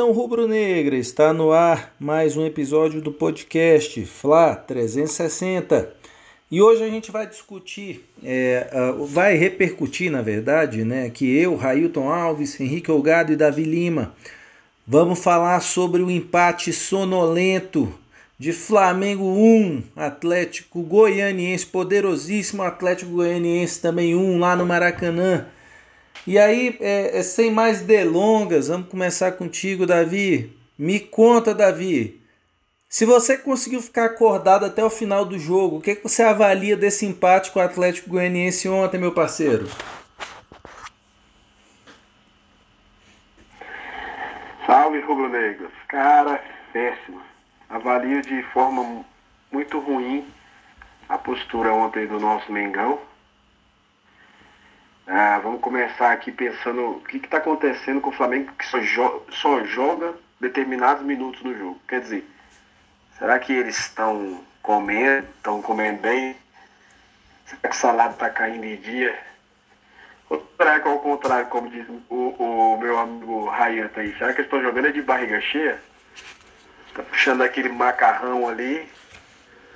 Nação rubro-negra! Está no ar mais um episódio do podcast Fla 360. E hoje a gente vai discutir, é, uh, vai repercutir, na verdade, né, que eu, Railton Alves, Henrique Olgado e Davi Lima vamos falar sobre o empate sonolento de Flamengo 1, Atlético Goianiense, poderosíssimo Atlético Goianiense também 1 lá no Maracanã. E aí, é, é, sem mais delongas, vamos começar contigo, Davi. Me conta, Davi. Se você conseguiu ficar acordado até o final do jogo, o que, que você avalia desse empate com o Atlético Goianiense ontem, meu parceiro? Salve, rubro-negros. Cara, péssimo. Avalio de forma muito ruim a postura ontem do nosso Mengão ah, vamos começar aqui pensando o que está acontecendo com o Flamengo que só, jo só joga determinados minutos no jogo. Quer dizer, será que eles estão comendo, estão comendo bem? Será que o salário está caindo em dia? Ou será que ao contrário, como diz o, o meu amigo Rayan aí, será que eles estão jogando de barriga cheia? Está puxando aquele macarrão ali,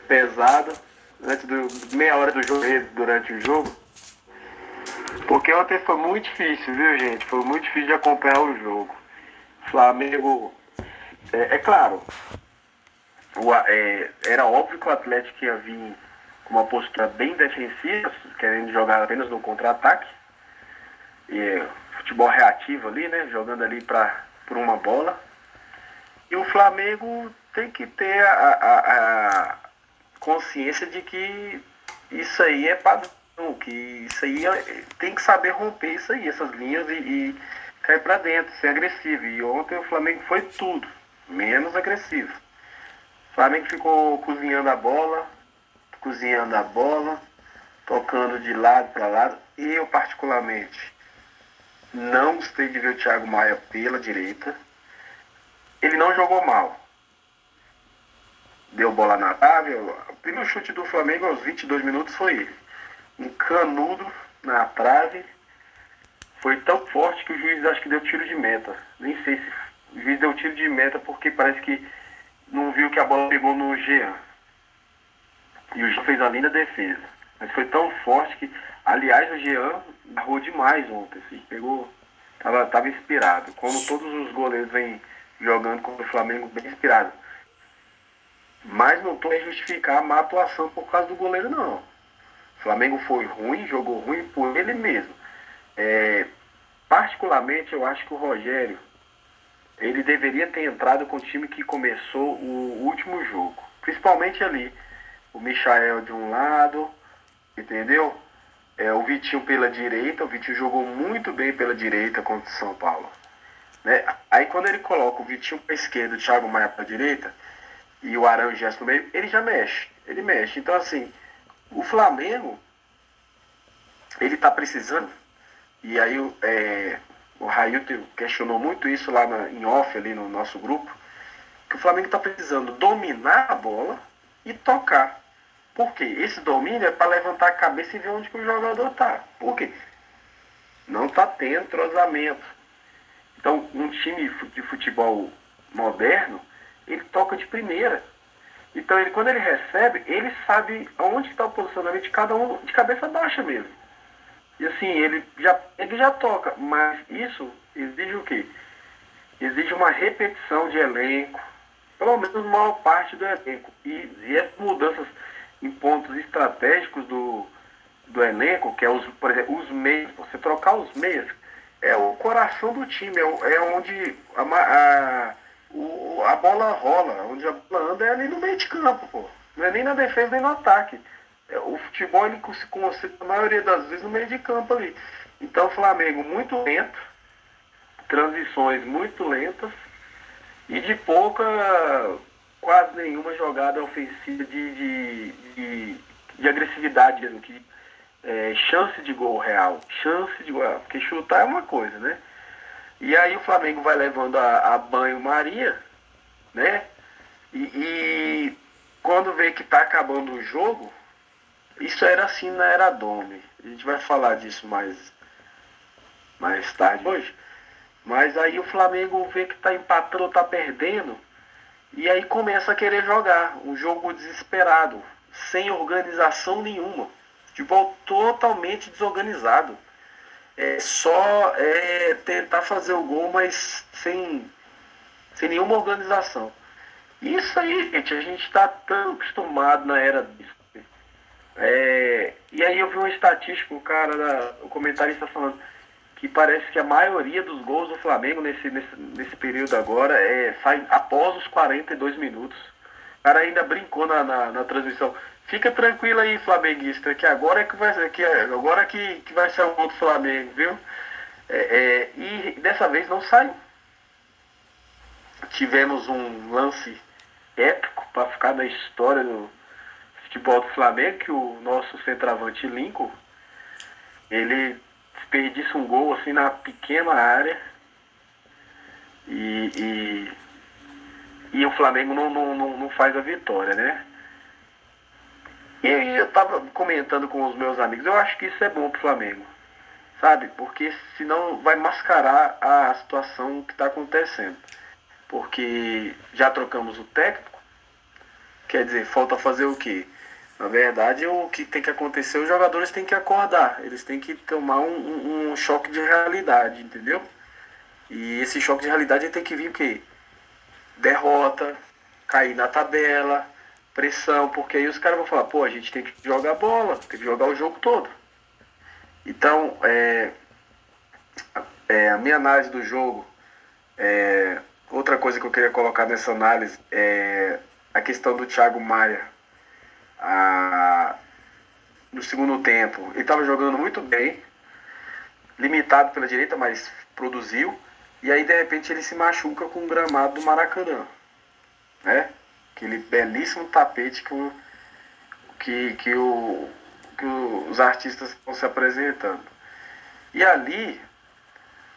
pesado, antes do meia hora do jogo, durante o jogo? Porque ontem foi muito difícil, viu, gente? Foi muito difícil de acompanhar o jogo. Flamengo, é, é claro, o, é, era óbvio que o Atlético ia vir com uma postura bem defensiva, querendo jogar apenas no contra-ataque. E futebol reativo ali, né? Jogando ali pra, por uma bola. E o Flamengo tem que ter a, a, a consciência de que isso aí é padrão que isso aí tem que saber romper isso aí, essas linhas e, e cair para dentro, ser agressivo. E ontem o Flamengo foi tudo, menos agressivo. O Flamengo ficou cozinhando a bola, cozinhando a bola, tocando de lado para lado. Eu particularmente não gostei de ver o Thiago Maia pela direita. Ele não jogou mal. Deu bola na trave. O primeiro chute do Flamengo aos 22 minutos foi ele um canudo na trave. Foi tão forte que o juiz acho que deu tiro de meta. Nem sei se o juiz deu tiro de meta porque parece que não viu que a bola pegou no Jean. E o Jean fez a linda defesa. Mas foi tão forte que, aliás, o Jean narrou demais ontem. Assim, pegou. Tava, tava inspirado. Como todos os goleiros vêm jogando contra o Flamengo bem inspirado. Mas não estou a justificar a má atuação por causa do goleiro, não. Flamengo foi ruim, jogou ruim por ele mesmo. É, particularmente, eu acho que o Rogério ele deveria ter entrado com o time que começou o último jogo. Principalmente ali. O Michael de um lado, entendeu? É, o Vitinho pela direita. O Vitinho jogou muito bem pela direita contra o São Paulo. Né? Aí quando ele coloca o Vitinho para esquerda, o Thiago Maia para direita e o Aranjas no meio, ele já mexe. Ele mexe. Então assim, o Flamengo, ele está precisando, e aí é, o Railton questionou muito isso lá na, em off, ali no nosso grupo, que o Flamengo está precisando dominar a bola e tocar. Por quê? Esse domínio é para levantar a cabeça e ver onde que o jogador está. Por quê? Não está tendo entrosamento. Então, um time de futebol moderno, ele toca de primeira. Então, ele, quando ele recebe, ele sabe onde está o posicionamento de cada um de cabeça baixa mesmo. E assim, ele já, ele já toca, mas isso exige o quê? Exige uma repetição de elenco, pelo menos maior parte do elenco. E, e essas mudanças em pontos estratégicos do, do elenco, que é os, por exemplo, os meios, você trocar os meios, é o coração do time, é, é onde a, a o, a bola rola, onde a bola anda é ali no meio de campo, pô. Não é nem na defesa nem no ataque. É, o futebol ele se concentra a maioria das vezes no meio de campo ali. Então o Flamengo muito lento, transições muito lentas e de pouca, quase nenhuma jogada ofensiva de, de, de, de agressividade, que, é, chance de gol real, chance de gol, porque chutar é uma coisa, né? E aí o Flamengo vai levando a, a banho-maria, né? E, e, quando vê que tá acabando o jogo, isso era assim na era Dome. A gente vai falar disso mais, mais tarde hoje. Mas aí o Flamengo vê que tá empatando, tá perdendo, e aí começa a querer jogar. Um jogo desesperado, sem organização nenhuma. Futebol totalmente desorganizado. É só é, tentar fazer o gol, mas sem, sem nenhuma organização. Isso aí, gente, a gente está tão acostumado na era disso. É, e aí eu vi uma estatística, o cara, da, o comentarista falando que parece que a maioria dos gols do Flamengo nesse, nesse, nesse período agora é, sai após os 42 minutos. O cara ainda brincou na, na, na transmissão. Fica tranquilo aí, flamenguista, que agora é que vai que é, agora que, que vai ser o gol do Flamengo, viu? É, é, e dessa vez não saiu. Tivemos um lance épico para ficar na história do futebol do Flamengo, que o nosso centroavante Lincoln, ele desperdiça um gol assim na pequena área e, e, e o Flamengo não, não, não, não faz a vitória, né? E aí eu tava comentando com os meus amigos, eu acho que isso é bom pro Flamengo, sabe? Porque senão vai mascarar a situação que está acontecendo. Porque já trocamos o técnico, quer dizer, falta fazer o quê? Na verdade, o que tem que acontecer, os jogadores têm que acordar, eles têm que tomar um, um, um choque de realidade, entendeu? E esse choque de realidade tem que vir o quê? Derrota, cair na tabela, pressão, porque aí os caras vão falar, pô, a gente tem que jogar bola, tem que jogar o jogo todo. Então, é, é, a minha análise do jogo, é, outra coisa que eu queria colocar nessa análise é a questão do Thiago Maia. A, no segundo tempo, ele estava jogando muito bem, limitado pela direita, mas produziu. E aí, de repente, ele se machuca com o gramado do Maracanã. Né? Aquele belíssimo tapete que, o, que, que, o, que os artistas estão se apresentando. E ali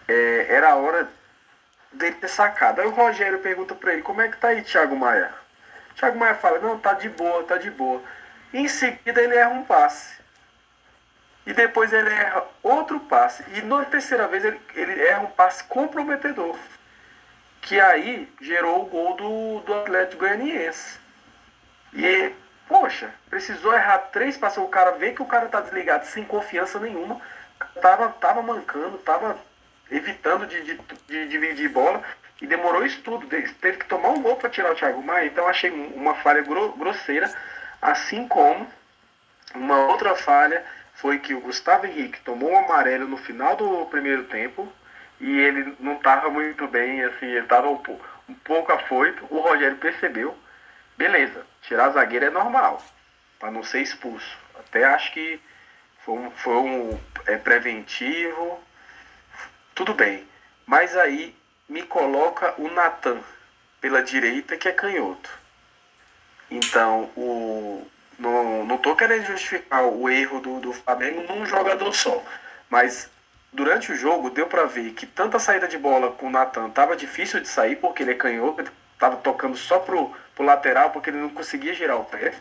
é, era a hora dele ter sacado. Aí o Rogério pergunta para ele, como é que tá aí, Thiago Maia? Thiago Maia fala, não, tá de boa, tá de boa. Em seguida ele erra um passe. E depois ele erra outro passe. E na terceira vez ele, ele erra um passe comprometedor que aí gerou o gol do, do Atlético Goianiense. E, poxa, precisou errar três passos. O cara vê que o cara tá desligado sem confiança nenhuma. Tava, tava mancando, tava evitando de, de, de dividir bola. E demorou isso tudo. Teve que tomar um gol para tirar o Thiago Maia. Então achei uma falha grosseira. Assim como uma outra falha foi que o Gustavo Henrique tomou um amarelo no final do primeiro tempo e ele não estava muito bem, assim, ele estava um, um, pouco afoito. O Rogério percebeu, beleza, tirar zagueiro é normal, para não ser expulso. Até acho que foi um, foi um é, preventivo, tudo bem. Mas aí me coloca o Natan pela direita, que é canhoto. Então, o, não, não tô querendo justificar o erro do, do Flamengo num jogador só, mas durante o jogo deu para ver que tanta saída de bola com o Natan tava difícil de sair, porque ele é canhoto, ele tava tocando só pro, pro lateral, porque ele não conseguia girar o pé.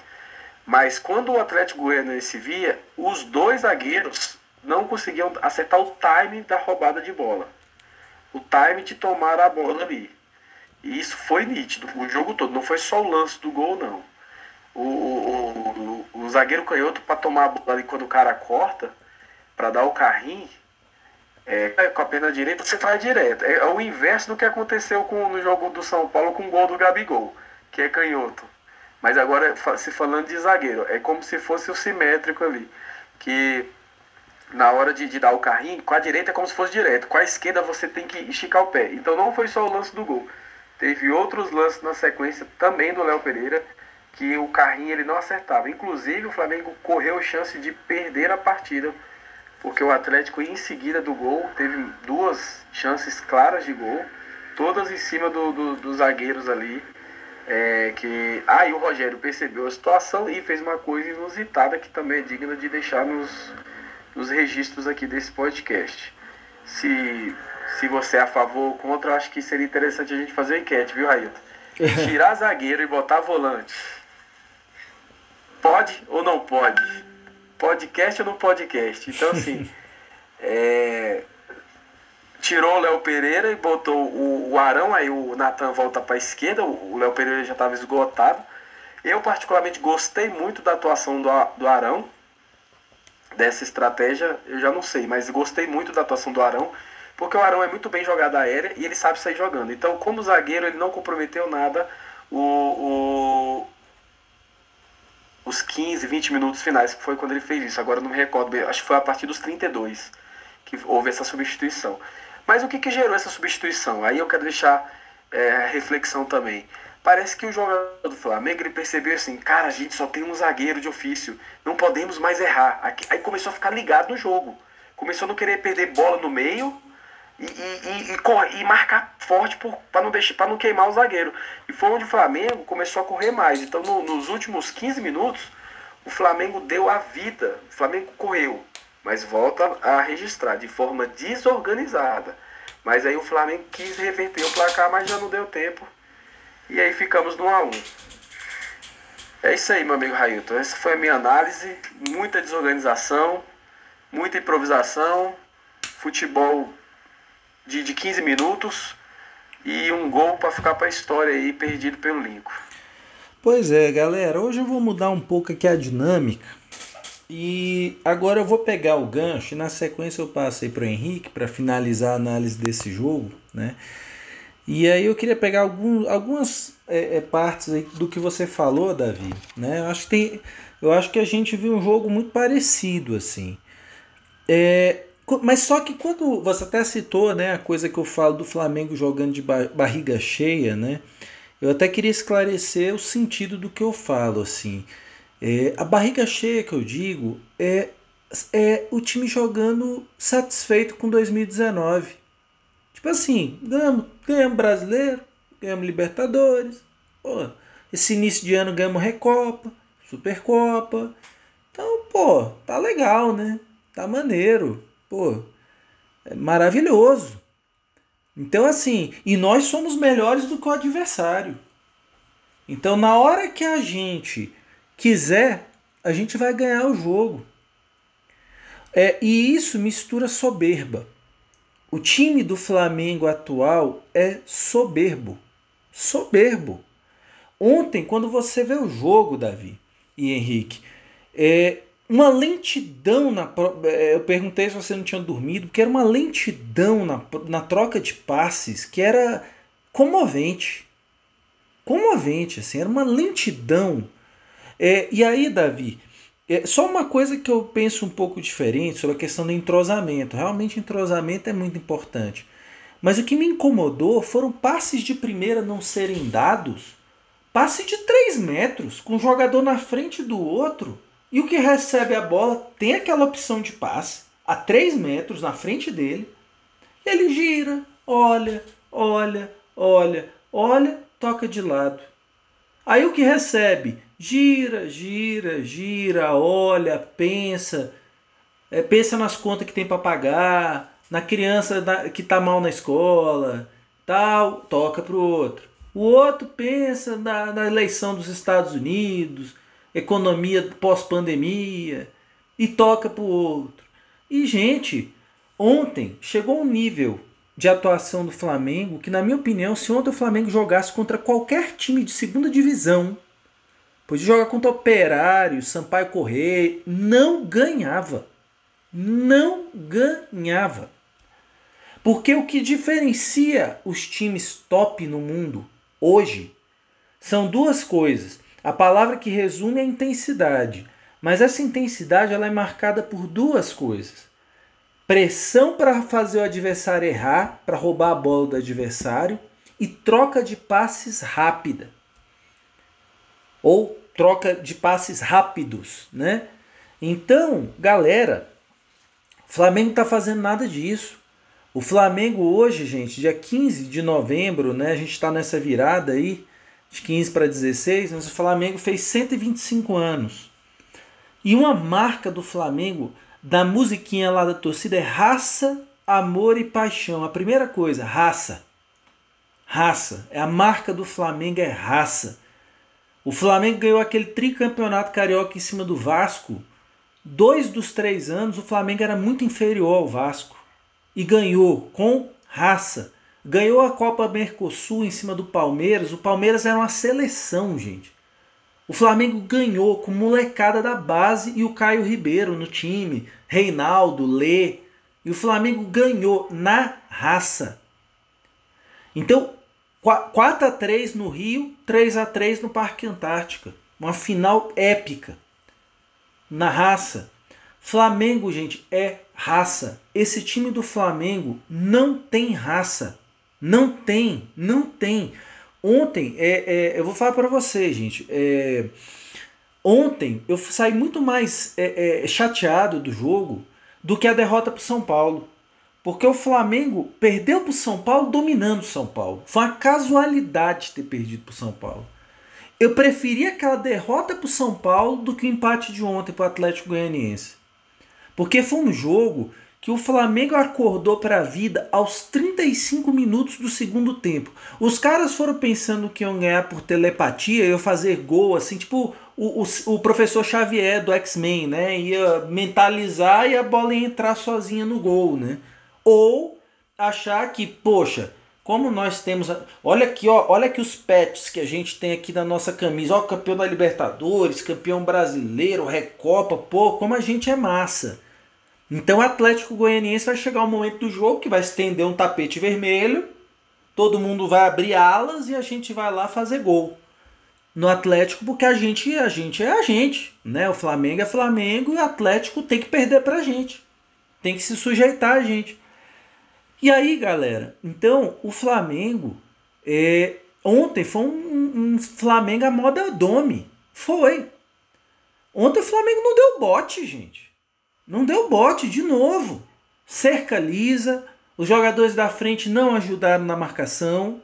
Mas quando o Atlético Goianiense via, os dois zagueiros não conseguiam acertar o time da roubada de bola. O time de tomar a bola ali. E isso foi nítido, o jogo todo. Não foi só o lance do gol, não. O, o, o, o zagueiro canhoto, para tomar a bola ali quando o cara corta, para dar o carrinho, é, com a perna direita, você faz direto. É, é, o inverso do que aconteceu com, no jogo do São Paulo com o gol do Gabigol, que é canhoto. Mas agora, se falando de zagueiro, é como se fosse o simétrico ali. Que na hora de, de dar o carrinho, com a direita é como se fosse direto. Com a esquerda você tem que esticar o pé. Então não foi só o lance do gol. Teve outros lances na sequência também do Léo Pereira que o carrinho ele não acertava. Inclusive o Flamengo correu chance de perder a partida porque o Atlético em seguida do gol teve duas chances claras de gol, todas em cima do, do, dos zagueiros ali. É, que aí ah, o Rogério percebeu a situação e fez uma coisa inusitada que também é digna de deixar nos, nos registros aqui desse podcast. Se, se você é a favor ou contra, acho que seria interessante a gente fazer uma enquete, viu, Railton? Tirar zagueiro e botar volante. Pode ou não pode? Podcast ou no podcast. Então, assim, é, tirou o Léo Pereira e botou o, o Arão, aí o Natan volta para a esquerda, o Léo Pereira já estava esgotado. Eu particularmente gostei muito da atuação do, do Arão, dessa estratégia, eu já não sei, mas gostei muito da atuação do Arão, porque o Arão é muito bem jogado aérea e ele sabe sair jogando. Então, como zagueiro, ele não comprometeu nada o, o, os 15, 20 minutos finais, que foi quando ele fez isso. Agora não me recordo, acho que foi a partir dos 32 que houve essa substituição. Mas o que, que gerou essa substituição? Aí eu quero deixar é, reflexão também. Parece que o jogador do Flamengo ele percebeu assim, cara, a gente só tem um zagueiro de ofício, não podemos mais errar. Aí começou a ficar ligado no jogo. Começou a não querer perder bola no meio e, e, e, e marcar forte para não, deixar, não queimar o zagueiro. E foi onde o Flamengo começou a correr mais. Então no, nos últimos 15 minutos, o Flamengo deu a vida. O Flamengo correu, mas volta a registrar de forma desorganizada. Mas aí o Flamengo quis reverter o placar, mas já não deu tempo e aí ficamos no A1. É isso aí, meu amigo Railton. Essa foi a minha análise. Muita desorganização, muita improvisação, futebol de, de 15 minutos e um gol para ficar para a história aí, perdido pelo Lincoln. Pois é, galera. Hoje eu vou mudar um pouco aqui a dinâmica. E agora eu vou pegar o gancho e na sequência eu passei para o Henrique para finalizar a análise desse jogo, né? E aí eu queria pegar algum, algumas é, é, partes do que você falou, Davi. Né? Eu, acho que tem, eu acho que a gente viu um jogo muito parecido assim. É, mas só que quando você até citou né, a coisa que eu falo do Flamengo jogando de barriga cheia, né? Eu até queria esclarecer o sentido do que eu falo assim. É, a barriga cheia que eu digo é, é o time jogando satisfeito com 2019 Tipo assim, ganhamos, ganhamos brasileiro, ganhamos Libertadores, pô, esse início de ano ganhamos Recopa, Supercopa. Então, pô, tá legal, né? Tá maneiro. Pô, é maravilhoso. Então, assim, e nós somos melhores do que o adversário. Então, na hora que a gente quiser, a gente vai ganhar o jogo. É, e isso mistura soberba. O time do Flamengo atual é soberbo. Soberbo. Ontem, quando você vê o jogo, Davi e Henrique, é uma lentidão na. É, eu perguntei se você não tinha dormido, porque era uma lentidão na, na troca de passes que era comovente. Comovente, assim, era uma lentidão. É, e aí, Davi, é, só uma coisa que eu penso um pouco diferente sobre a questão do entrosamento. Realmente, entrosamento é muito importante. Mas o que me incomodou foram passes de primeira não serem dados. Passe de 3 metros, com um jogador na frente do outro. E o que recebe a bola tem aquela opção de passe a 3 metros na frente dele. Ele gira, olha, olha, olha, olha, toca de lado. Aí o que recebe? Gira, gira, gira, olha, pensa, é, pensa nas contas que tem para pagar, na criança que está mal na escola, tal, toca para o outro. O outro pensa na, na eleição dos Estados Unidos, economia pós-pandemia, e toca para o outro. E, gente, ontem chegou um nível de atuação do Flamengo que, na minha opinião, se ontem o Flamengo jogasse contra qualquer time de segunda divisão, Pois jogar contra Operário, Sampaio Correia, não ganhava. Não ganhava. Porque o que diferencia os times top no mundo hoje são duas coisas. A palavra que resume é intensidade, mas essa intensidade ela é marcada por duas coisas: pressão para fazer o adversário errar, para roubar a bola do adversário, e troca de passes rápida ou troca de passes rápidos, né? Então, galera, o Flamengo tá fazendo nada disso. O Flamengo hoje, gente, dia 15 de novembro, né? A gente está nessa virada aí, de 15 para 16, mas o Flamengo fez 125 anos. E uma marca do Flamengo, da musiquinha lá da torcida, é raça, amor e paixão. A primeira coisa, raça. Raça. É a marca do Flamengo, é raça. O Flamengo ganhou aquele tricampeonato carioca em cima do Vasco. Dois dos três anos o Flamengo era muito inferior ao Vasco. E ganhou com raça. Ganhou a Copa Mercosul em cima do Palmeiras. O Palmeiras era uma seleção, gente. O Flamengo ganhou com molecada da base e o Caio Ribeiro no time, Reinaldo, Lê. E o Flamengo ganhou na raça. Então, 4 a 3 no Rio, 3 a 3 no Parque Antártica. Uma final épica. Na raça. Flamengo, gente, é raça. Esse time do Flamengo não tem raça. Não tem, não tem. Ontem, é, é eu vou falar para você, gente. É, ontem eu saí muito mais é, é chateado do jogo do que a derrota para São Paulo. Porque o Flamengo perdeu para o São Paulo dominando o São Paulo. Foi uma casualidade ter perdido para o São Paulo. Eu preferia aquela derrota para o São Paulo do que o empate de ontem para o Atlético Goianiense. Porque foi um jogo que o Flamengo acordou para a vida aos 35 minutos do segundo tempo. Os caras foram pensando que iam ganhar por telepatia, iam fazer gol, assim, tipo o, o, o professor Xavier do X-Men, né? Ia mentalizar e a bola ia entrar sozinha no gol, né? Ou achar que, poxa, como nós temos. Olha aqui, ó, olha aqui os pets que a gente tem aqui na nossa camisa. Ó, campeão da Libertadores, campeão brasileiro, Recopa, pô, como a gente é massa. Então o Atlético Goianiense vai chegar um momento do jogo que vai estender um tapete vermelho, todo mundo vai abrir alas e a gente vai lá fazer gol. No Atlético, porque a gente, a gente é a gente, né? O Flamengo é Flamengo e o Atlético tem que perder pra gente. Tem que se sujeitar a gente. E aí, galera, então o Flamengo é, ontem foi um, um Flamengo a moda dome. Foi. Ontem o Flamengo não deu bote, gente. Não deu bote de novo. Cerca lisa, os jogadores da frente não ajudaram na marcação.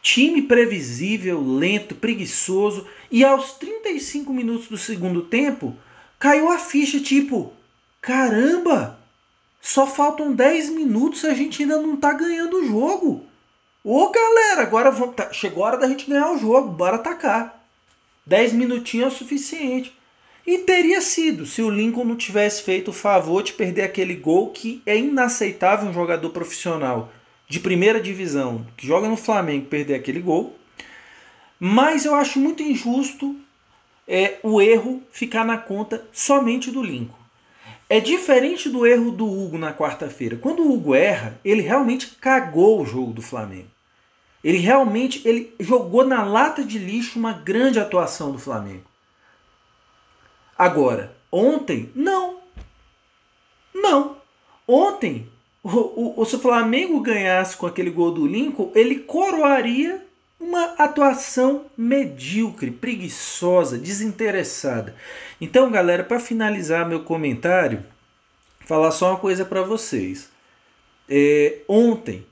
Time previsível, lento, preguiçoso. E aos 35 minutos do segundo tempo, caiu a ficha tipo: caramba, só faltam 10 minutos e a gente ainda não tá ganhando o jogo. Ô galera, agora vamos, tá, chegou a hora da gente ganhar o jogo, bora atacar. 10 minutinhos é o suficiente. E teria sido se o Lincoln não tivesse feito o favor de perder aquele gol que é inaceitável um jogador profissional de primeira divisão que joga no Flamengo perder aquele gol. Mas eu acho muito injusto é, o erro ficar na conta somente do Lincoln. É diferente do erro do Hugo na quarta-feira. Quando o Hugo erra, ele realmente cagou o jogo do Flamengo. Ele realmente ele jogou na lata de lixo uma grande atuação do Flamengo. Agora, ontem, não. Não. Ontem, o, o, se o Flamengo ganhasse com aquele gol do Lincoln, ele coroaria uma atuação medíocre, preguiçosa, desinteressada. Então, galera, para finalizar meu comentário, falar só uma coisa para vocês. É, ontem,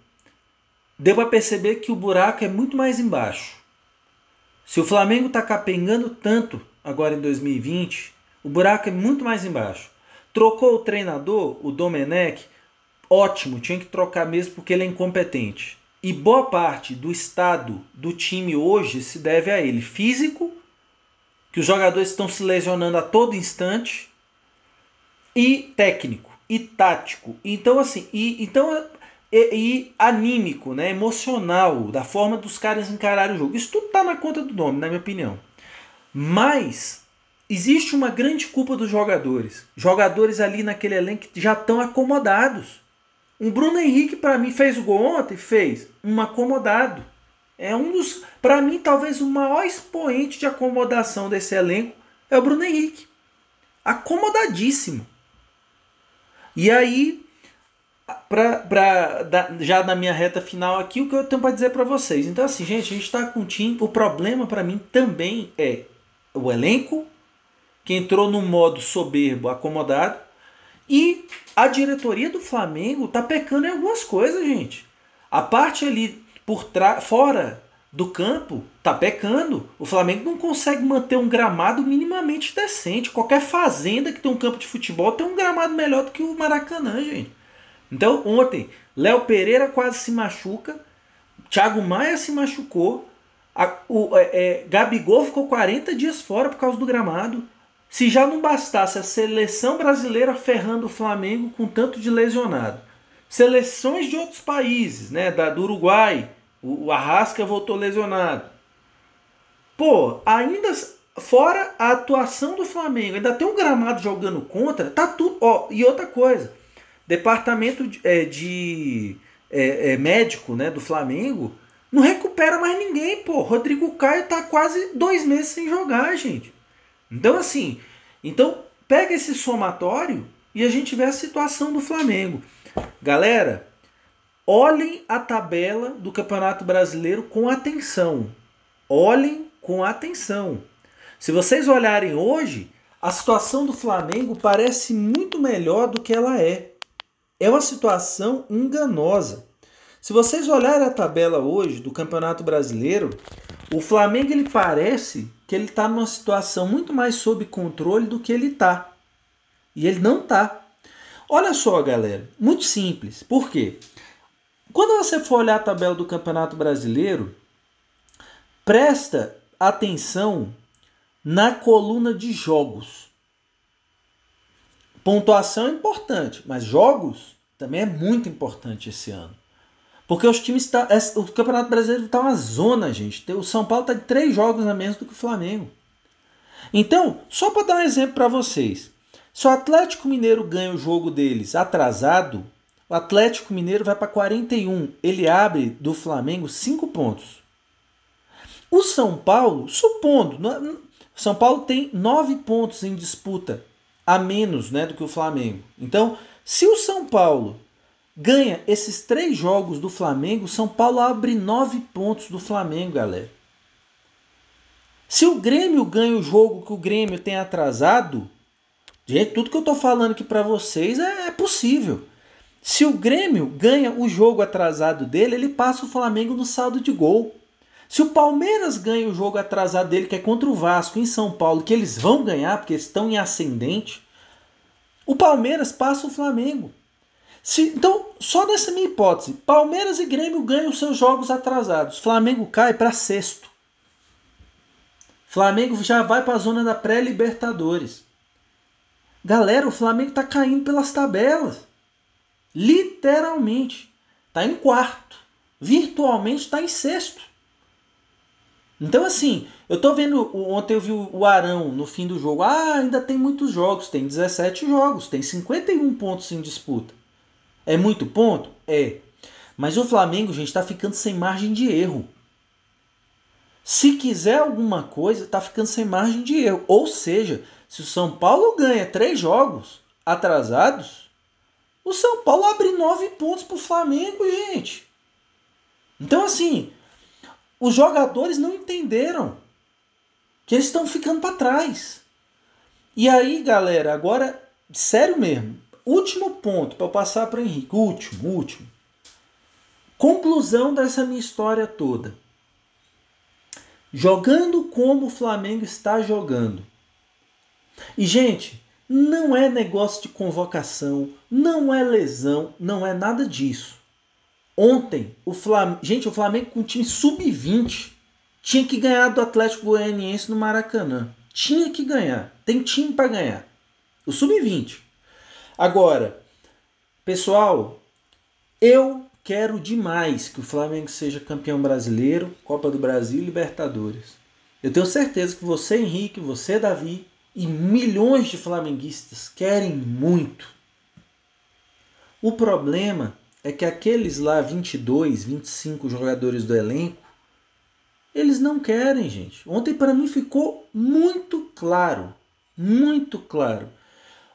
deu para perceber que o buraco é muito mais embaixo. Se o Flamengo está capengando tanto agora em 2020, o buraco é muito mais embaixo. Trocou o treinador, o Domenech, ótimo, tinha que trocar mesmo porque ele é incompetente. E boa parte do estado do time hoje se deve a ele. Físico, que os jogadores estão se lesionando a todo instante, e técnico, e tático. Então, assim, e, então, e, e anímico, né, emocional, da forma dos caras encararem o jogo. Isso tudo está na conta do nome, na minha opinião. Mas existe uma grande culpa dos jogadores. Jogadores ali naquele elenco já estão acomodados. Um Bruno Henrique, para mim, fez o gol ontem? Fez. Um acomodado. É um dos, para mim, talvez o maior expoente de acomodação desse elenco é o Bruno Henrique. Acomodadíssimo. E aí, pra, pra, já na minha reta final aqui, o que eu tenho para dizer para vocês. Então, assim, gente, a gente está com um time. O problema para mim também é o elenco que entrou num modo soberbo, acomodado. E a diretoria do Flamengo tá pecando em algumas coisas, gente. A parte ali por fora do campo, tá pecando. O Flamengo não consegue manter um gramado minimamente decente. Qualquer fazenda que tem um campo de futebol tem um gramado melhor do que o Maracanã, gente. Então, ontem, Léo Pereira quase se machuca, Thiago Maia se machucou, a, o, é, é, Gabigol ficou 40 dias fora por causa do gramado. Se já não bastasse a seleção brasileira ferrando o Flamengo com tanto de lesionado, Seleções de outros países, né? Da, do Uruguai, o, Arrasca voltou lesionado. Pô, ainda fora a atuação do Flamengo, ainda tem um gramado jogando contra, tá tudo. Ó, e outra coisa, departamento de, é, de é, é, médico, né, do Flamengo, não recupera mais ninguém, pô. Rodrigo Caio tá quase dois meses sem jogar, gente. Então assim, então pega esse somatório e a gente vê a situação do Flamengo. Galera, olhem a tabela do Campeonato Brasileiro com atenção. Olhem com atenção. Se vocês olharem hoje, a situação do Flamengo parece muito melhor do que ela é. É uma situação enganosa. Se vocês olharem a tabela hoje do Campeonato Brasileiro, o Flamengo ele parece que ele está numa situação muito mais sob controle do que ele está. E ele não está. Olha só, galera, muito simples. Por quê? Quando você for olhar a tabela do Campeonato Brasileiro, presta atenção na coluna de jogos. Pontuação é importante, mas jogos também é muito importante esse ano. Porque os times tá, o Campeonato Brasileiro está uma zona, gente. O São Paulo está de três jogos a menos do que o Flamengo. Então, só para dar um exemplo para vocês. Se o Atlético Mineiro ganha o jogo deles atrasado, o Atlético Mineiro vai para 41. Ele abre do Flamengo 5 pontos. O São Paulo, supondo, São Paulo tem 9 pontos em disputa a menos né, do que o Flamengo. Então, se o São Paulo ganha esses três jogos do Flamengo, São Paulo abre 9 pontos do Flamengo, galera. Se o Grêmio ganha o jogo que o Grêmio tem atrasado, gente, tudo que eu estou falando aqui para vocês é, é possível. Se o Grêmio ganha o jogo atrasado dele, ele passa o Flamengo no saldo de gol. Se o Palmeiras ganha o jogo atrasado dele, que é contra o Vasco em São Paulo, que eles vão ganhar porque estão em ascendente, o Palmeiras passa o Flamengo. Se, então, só nessa minha hipótese, Palmeiras e Grêmio ganham seus jogos atrasados. Flamengo cai para sexto. Flamengo já vai para a zona da pré-Libertadores. Galera, o Flamengo está caindo pelas tabelas. Literalmente. Está em quarto. Virtualmente está em sexto. Então, assim, eu tô vendo. Ontem eu vi o Arão no fim do jogo. Ah, ainda tem muitos jogos. Tem 17 jogos. Tem 51 pontos em disputa. É muito ponto? É. Mas o Flamengo, gente, está ficando sem margem de erro. Se quiser alguma coisa, está ficando sem margem de erro. Ou seja, se o São Paulo ganha três jogos atrasados, o São Paulo abre nove pontos para o Flamengo, gente. Então, assim, os jogadores não entenderam que eles estão ficando para trás. E aí, galera, agora, sério mesmo, último ponto para passar para Henrique, último, último. Conclusão dessa minha história toda. Jogando como o Flamengo está jogando. E, gente, não é negócio de convocação, não é lesão, não é nada disso. Ontem, o Flamengo. Gente, o Flamengo com time sub-20 tinha que ganhar do Atlético Goianiense no Maracanã. Tinha que ganhar. Tem time para ganhar. O sub-20. Agora, pessoal, eu quero demais que o Flamengo seja campeão brasileiro, Copa do Brasil e Libertadores. Eu tenho certeza que você, Henrique, você, Davi e milhões de flamenguistas querem muito. O problema é que aqueles lá 22, 25 jogadores do elenco, eles não querem, gente. Ontem para mim ficou muito claro, muito claro.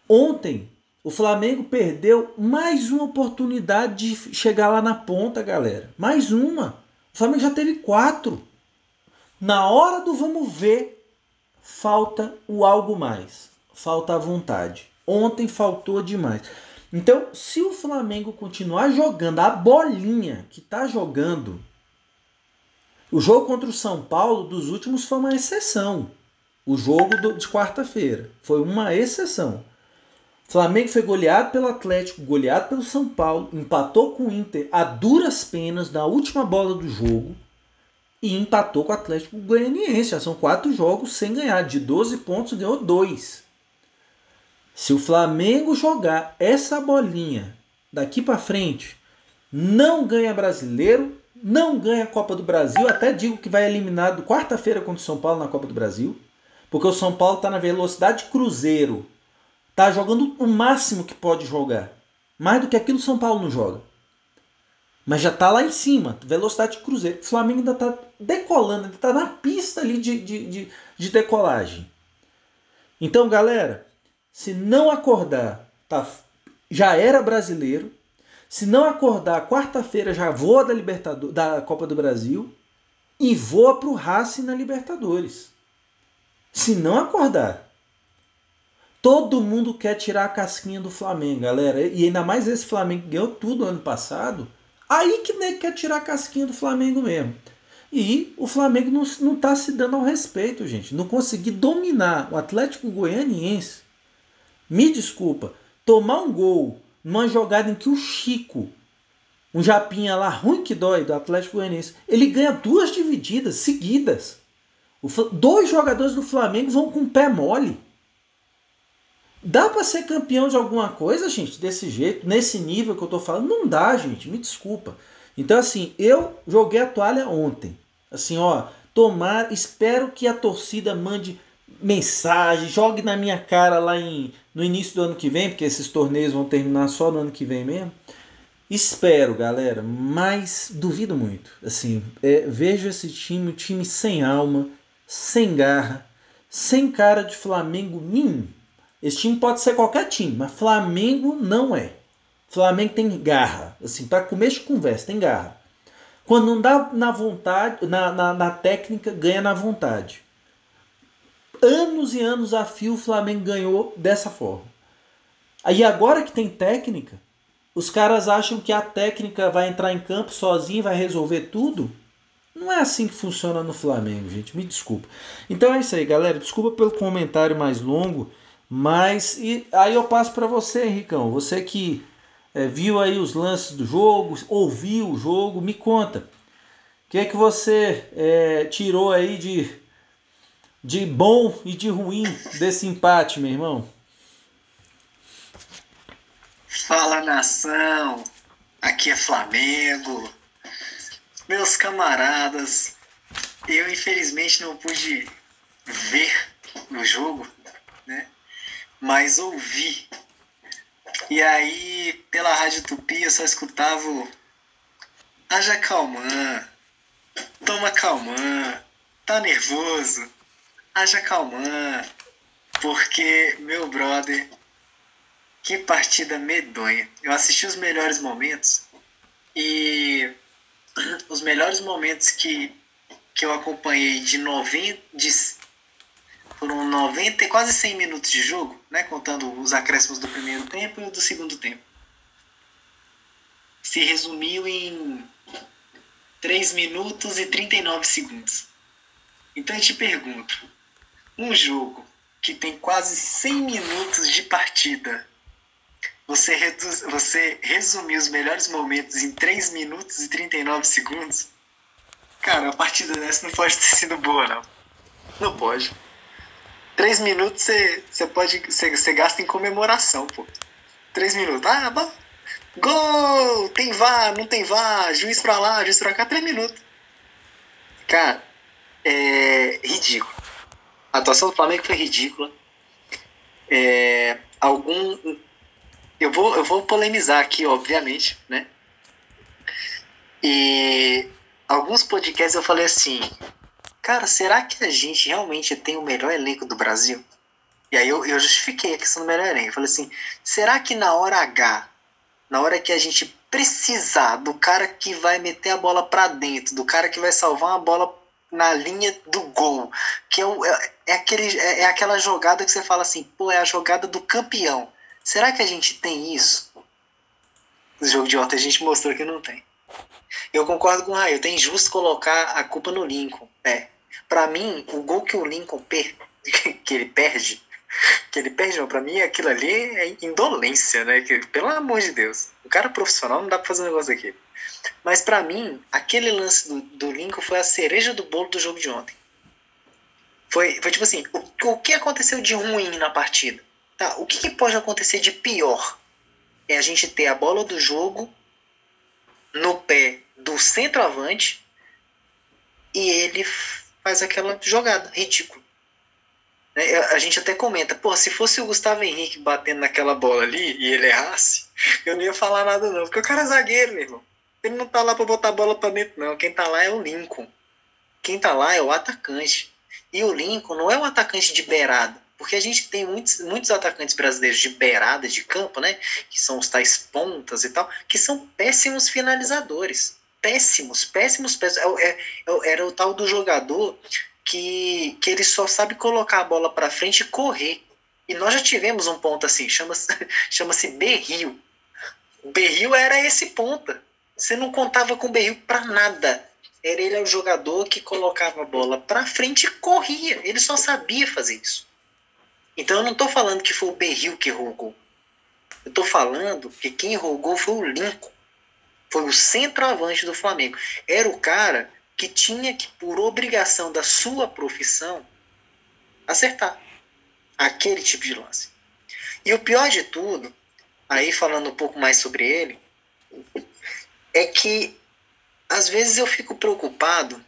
Ontem o Flamengo perdeu mais uma oportunidade de chegar lá na ponta, galera. Mais uma. O Flamengo já teve quatro. Na hora do vamos ver, falta o algo mais. Falta a vontade. Ontem faltou demais. Então, se o Flamengo continuar jogando a bolinha que está jogando, o jogo contra o São Paulo dos últimos foi uma exceção. O jogo de quarta-feira foi uma exceção. Flamengo foi goleado pelo Atlético, goleado pelo São Paulo, empatou com o Inter a duras penas na última bola do jogo e empatou com o Atlético Goianiense. Já são quatro jogos sem ganhar. De 12 pontos, ganhou dois. Se o Flamengo jogar essa bolinha daqui para frente, não ganha brasileiro, não ganha Copa do Brasil. Até digo que vai eliminado quarta-feira contra o São Paulo na Copa do Brasil, porque o São Paulo está na velocidade cruzeiro, tá jogando o máximo que pode jogar, mais do que aquilo São Paulo não joga. Mas já está lá em cima, velocidade cruzeiro. O Flamengo ainda está decolando, ainda está na pista ali de, de, de, de decolagem. Então, galera, se não acordar, tá, já era brasileiro. Se não acordar, quarta-feira já voa da Libertadores, da Copa do Brasil e voa para o Racing na Libertadores. Se não acordar. Todo mundo quer tirar a casquinha do Flamengo, galera. E ainda mais esse Flamengo que ganhou tudo ano passado. Aí que nem quer tirar a casquinha do Flamengo mesmo. E o Flamengo não está se dando ao respeito, gente. Não conseguir dominar o Atlético Goianiense. Me desculpa, tomar um gol numa jogada em que o Chico, um japinha lá ruim que dói do Atlético Goianiense, ele ganha duas divididas seguidas. Dois jogadores do Flamengo vão com o pé mole. Dá para ser campeão de alguma coisa, gente, desse jeito, nesse nível que eu tô falando? Não dá, gente, me desculpa. Então, assim, eu joguei a toalha ontem. Assim, ó, tomar, espero que a torcida mande mensagem, jogue na minha cara lá em, no início do ano que vem, porque esses torneios vão terminar só no ano que vem mesmo. Espero, galera, mas duvido muito. Assim, é, vejo esse time, um time sem alma, sem garra, sem cara de Flamengo nenhum. Esse time pode ser qualquer time, mas Flamengo não é. Flamengo tem garra, assim, para começo de conversa, tem garra. Quando não dá na vontade, na, na, na técnica, ganha na vontade. Anos e anos a fio o Flamengo ganhou dessa forma. Aí agora que tem técnica, os caras acham que a técnica vai entrar em campo sozinho e vai resolver tudo. Não é assim que funciona no Flamengo, gente. Me desculpa. Então é isso aí, galera. Desculpa pelo comentário mais longo, mas e aí eu passo para você, Ricão. Você que é, viu aí os lances do jogo, ouviu o jogo, me conta. O que é que você é, tirou aí de, de bom e de ruim desse empate, meu irmão? Fala nação, aqui é Flamengo. Meus camaradas, eu infelizmente não pude ver o jogo? Mas ouvi e aí, pela Rádio Tupi, eu só escutava o Haja calmã, toma calmã, tá nervoso, haja calmã, porque, meu brother, que partida medonha. Eu assisti os melhores momentos e os melhores momentos que, que eu acompanhei de 90, de foram 90 e quase 100 minutos de jogo, né, contando os acréscimos do primeiro tempo e do segundo tempo. Se resumiu em 3 minutos e 39 segundos. Então eu te pergunto, um jogo que tem quase 100 minutos de partida, você, reduz, você resumiu os melhores momentos em 3 minutos e 39 segundos? Cara, a partida dessa não pode ter sido boa, não. Não pode. Três minutos você pode. Você gasta em comemoração, pô. Três minutos. Ah, bom. Gol! Tem vá, não tem vá, juiz pra lá, juiz pra cá, três minutos. Cara, é ridículo. A atuação do Flamengo foi ridícula. É, algum. Eu vou, eu vou polemizar aqui, obviamente, né? E alguns podcasts eu falei assim: cara, será que a gente realmente tem o melhor elenco do Brasil? E aí eu, eu justifiquei a questão do melhor elenco. Eu falei assim, será que na hora H, na hora que a gente precisar do cara que vai meter a bola para dentro, do cara que vai salvar uma bola na linha do gol, que é, é, é aquele, é, é aquela jogada que você fala assim, pô, é a jogada do campeão. Será que a gente tem isso? No jogo de ontem a gente mostrou que não tem. Eu concordo com o Raio, tem justo colocar a culpa no Lincoln. É, para mim, o gol que o Lincoln per que ele perde, que ele perde, não, pra mim aquilo ali é indolência, né? Que, pelo amor de Deus. O cara profissional não dá pra fazer um negócio aqui. Mas para mim, aquele lance do, do Lincoln foi a cereja do bolo do jogo de ontem. Foi, foi tipo assim, o, o que aconteceu de ruim na partida? Tá, o que, que pode acontecer de pior? é a gente ter a bola do jogo no pé do centroavante e ele faz aquela jogada ridícula. É, a gente até comenta, pô, se fosse o Gustavo Henrique batendo naquela bola ali e ele errasse, eu não ia falar nada não, porque o cara é zagueiro, meu irmão. Ele não tá lá pra botar a bola pra dentro, não. Quem tá lá é o Lincoln. Quem tá lá é o atacante. E o Lincoln não é um atacante de beirada. Porque a gente tem muitos, muitos atacantes brasileiros de beirada de campo, né? Que são os tais pontas e tal, que são péssimos finalizadores. Péssimos, péssimos, péssimos. É, é, é, era o tal do jogador que, que ele só sabe colocar a bola para frente e correr. E nós já tivemos um ponto assim, chama-se chama Berril. Berril era esse ponta. Você não contava com Berril para nada. Era ele o jogador que colocava a bola para frente e corria. Ele só sabia fazer isso. Então eu não estou falando que foi o Berril que gol. Eu estou falando que quem gol foi o Lincoln. Foi o centroavante do Flamengo. Era o cara que tinha que, por obrigação da sua profissão, acertar aquele tipo de lance. E o pior de tudo, aí falando um pouco mais sobre ele, é que às vezes eu fico preocupado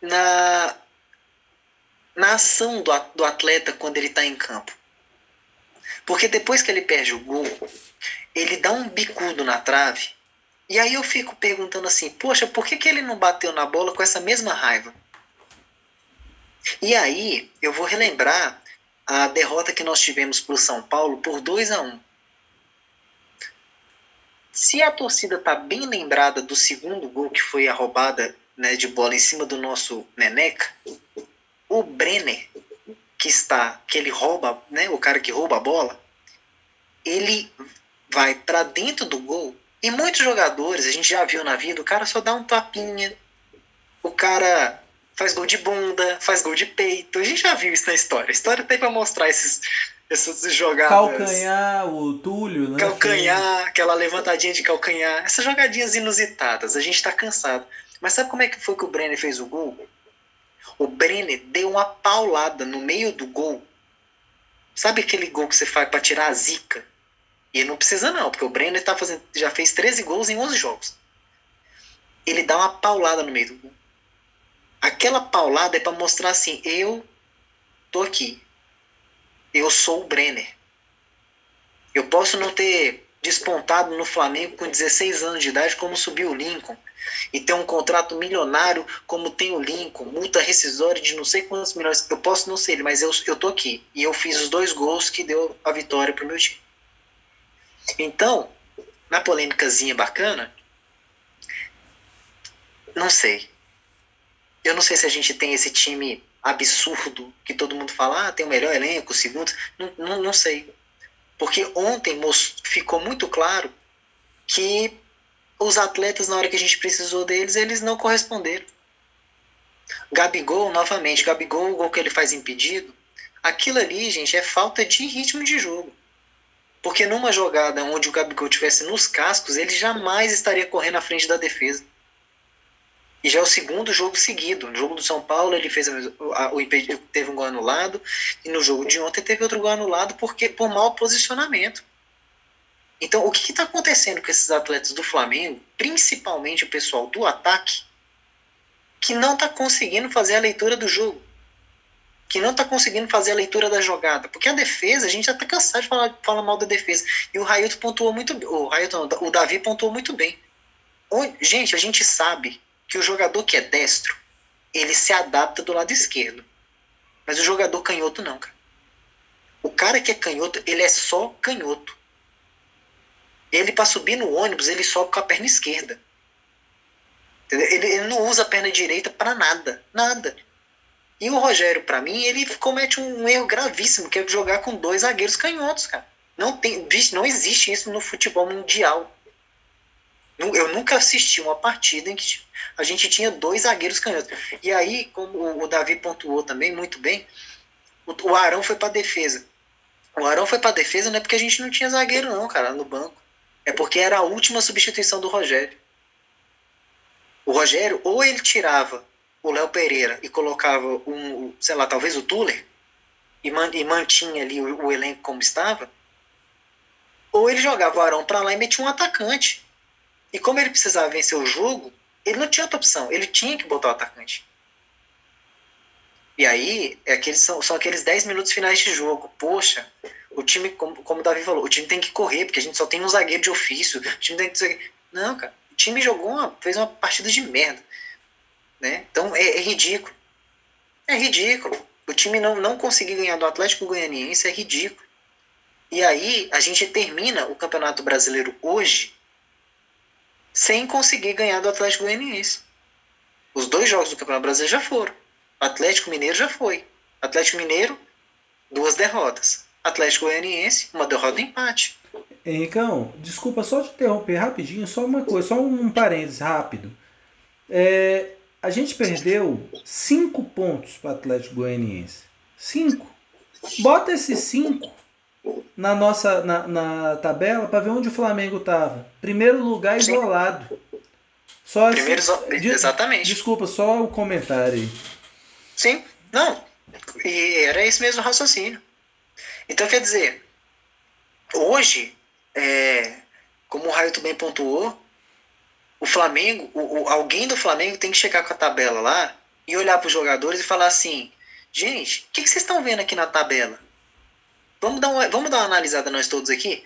na, na ação do, do atleta quando ele está em campo. Porque depois que ele perde o gol, ele dá um bicudo na trave e aí eu fico perguntando assim, poxa, por que, que ele não bateu na bola com essa mesma raiva? E aí eu vou relembrar a derrota que nós tivemos para o São Paulo por 2 a 1 Se a torcida está bem lembrada do segundo gol, que foi a roubada né, de bola em cima do nosso Neneca, o Brenner, que está, que ele rouba, né, o cara que rouba a bola, ele vai para dentro do gol e muitos jogadores, a gente já viu na vida, o cara só dá um tapinha, o cara faz gol de bunda, faz gol de peito. A gente já viu isso na história. A história tem para mostrar esses, essas jogadas. Calcanhar, o Túlio, né? Calcanhar, aquela levantadinha de calcanhar. Essas jogadinhas inusitadas. A gente tá cansado. Mas sabe como é que foi que o Brenner fez o gol? O Brenner deu uma paulada no meio do gol. Sabe aquele gol que você faz para tirar a zica? E não precisa não, porque o Brenner tá fazendo, já fez 13 gols em 11 jogos. Ele dá uma paulada no meio do gol. Aquela paulada é para mostrar assim, eu tô aqui. Eu sou o Brenner. Eu posso não ter despontado no Flamengo com 16 anos de idade como subiu o Lincoln e ter um contrato milionário como tem o Lincoln, multa rescisória de não sei quantos milhões. Eu posso não ser ele, mas eu, eu tô aqui. E eu fiz os dois gols que deu a vitória pro meu time. Então, na polêmicazinha bacana, não sei. Eu não sei se a gente tem esse time absurdo que todo mundo fala, ah, tem o melhor elenco, o segundo. Não, não, não sei. Porque ontem ficou muito claro que os atletas, na hora que a gente precisou deles, eles não corresponderam. Gabigol, novamente, Gabigol, o gol que ele faz impedido, aquilo ali, gente, é falta de ritmo de jogo. Porque numa jogada onde o Gabigol tivesse nos cascos, ele jamais estaria correndo à frente da defesa. E já é o segundo jogo seguido. No jogo do São Paulo, ele fez a, o teve um gol anulado. E no jogo de ontem teve outro gol anulado porque, por mau posicionamento. Então, o que está acontecendo com esses atletas do Flamengo, principalmente o pessoal do ataque, que não está conseguindo fazer a leitura do jogo? Que não está conseguindo fazer a leitura da jogada. Porque a defesa, a gente já está cansado de falar, falar mal da defesa. E o Railton pontuou muito bem. O, Railton, o Davi pontuou muito bem. Gente, a gente sabe que o jogador que é destro, ele se adapta do lado esquerdo. Mas o jogador canhoto não, cara. O cara que é canhoto, ele é só canhoto. Ele, para subir no ônibus, ele sobe com a perna esquerda. Ele, ele não usa a perna direita para nada. Nada. E o Rogério, para mim, ele comete um erro gravíssimo, que é jogar com dois zagueiros canhotos, cara. Não, tem, não existe isso no futebol mundial. Eu nunca assisti uma partida em que a gente tinha dois zagueiros canhotos. E aí, como o Davi pontuou também muito bem, o Arão foi para defesa. O Arão foi para defesa não é porque a gente não tinha zagueiro não, cara, no banco. É porque era a última substituição do Rogério. O Rogério ou ele tirava o Léo Pereira e colocava um, sei lá, talvez o Tuller, e, man, e mantinha ali o, o, elenco como estava, Ou ele jogava o Arão para lá e metia um atacante. E como ele precisava vencer o jogo, ele não tinha outra opção. Ele tinha que botar o atacante. E aí, é aqueles, são, são aqueles 10 minutos finais de jogo. Poxa, o time, como, como o Davi falou, o time tem que correr, porque a gente só tem um zagueiro de ofício. O time tem que. Não, cara. O time jogou uma, fez uma partida de merda. Né? Então é, é ridículo. É ridículo. O time não, não conseguir ganhar do Atlético Goianiense é ridículo. E aí a gente termina o Campeonato Brasileiro hoje sem conseguir ganhar do Atlético Goianiense. Os dois jogos do Campeonato Brasileiro já foram. Atlético Mineiro já foi. Atlético Mineiro, duas derrotas. Atlético Goianiense, uma derrota e empate. Henricão, desculpa só te interromper rapidinho, só uma coisa, só um parênteses rápido. É, a gente perdeu cinco pontos para o Atlético Goianiense. Cinco. Bota esses cinco na nossa na, na tabela para ver onde o Flamengo estava. Primeiro lugar isolado. Só Primeiro, exatamente. Desculpa, só o comentário aí. Sim, não. E era esse mesmo raciocínio. Então quer dizer, hoje, é, como o Raio bem pontuou, o Flamengo, o, o, alguém do Flamengo tem que chegar com a tabela lá e olhar para os jogadores e falar assim: gente, o que, que, vocês estão vendo aqui na tabela? Vamos dar uma, vamos dar uma analisada nós todos aqui.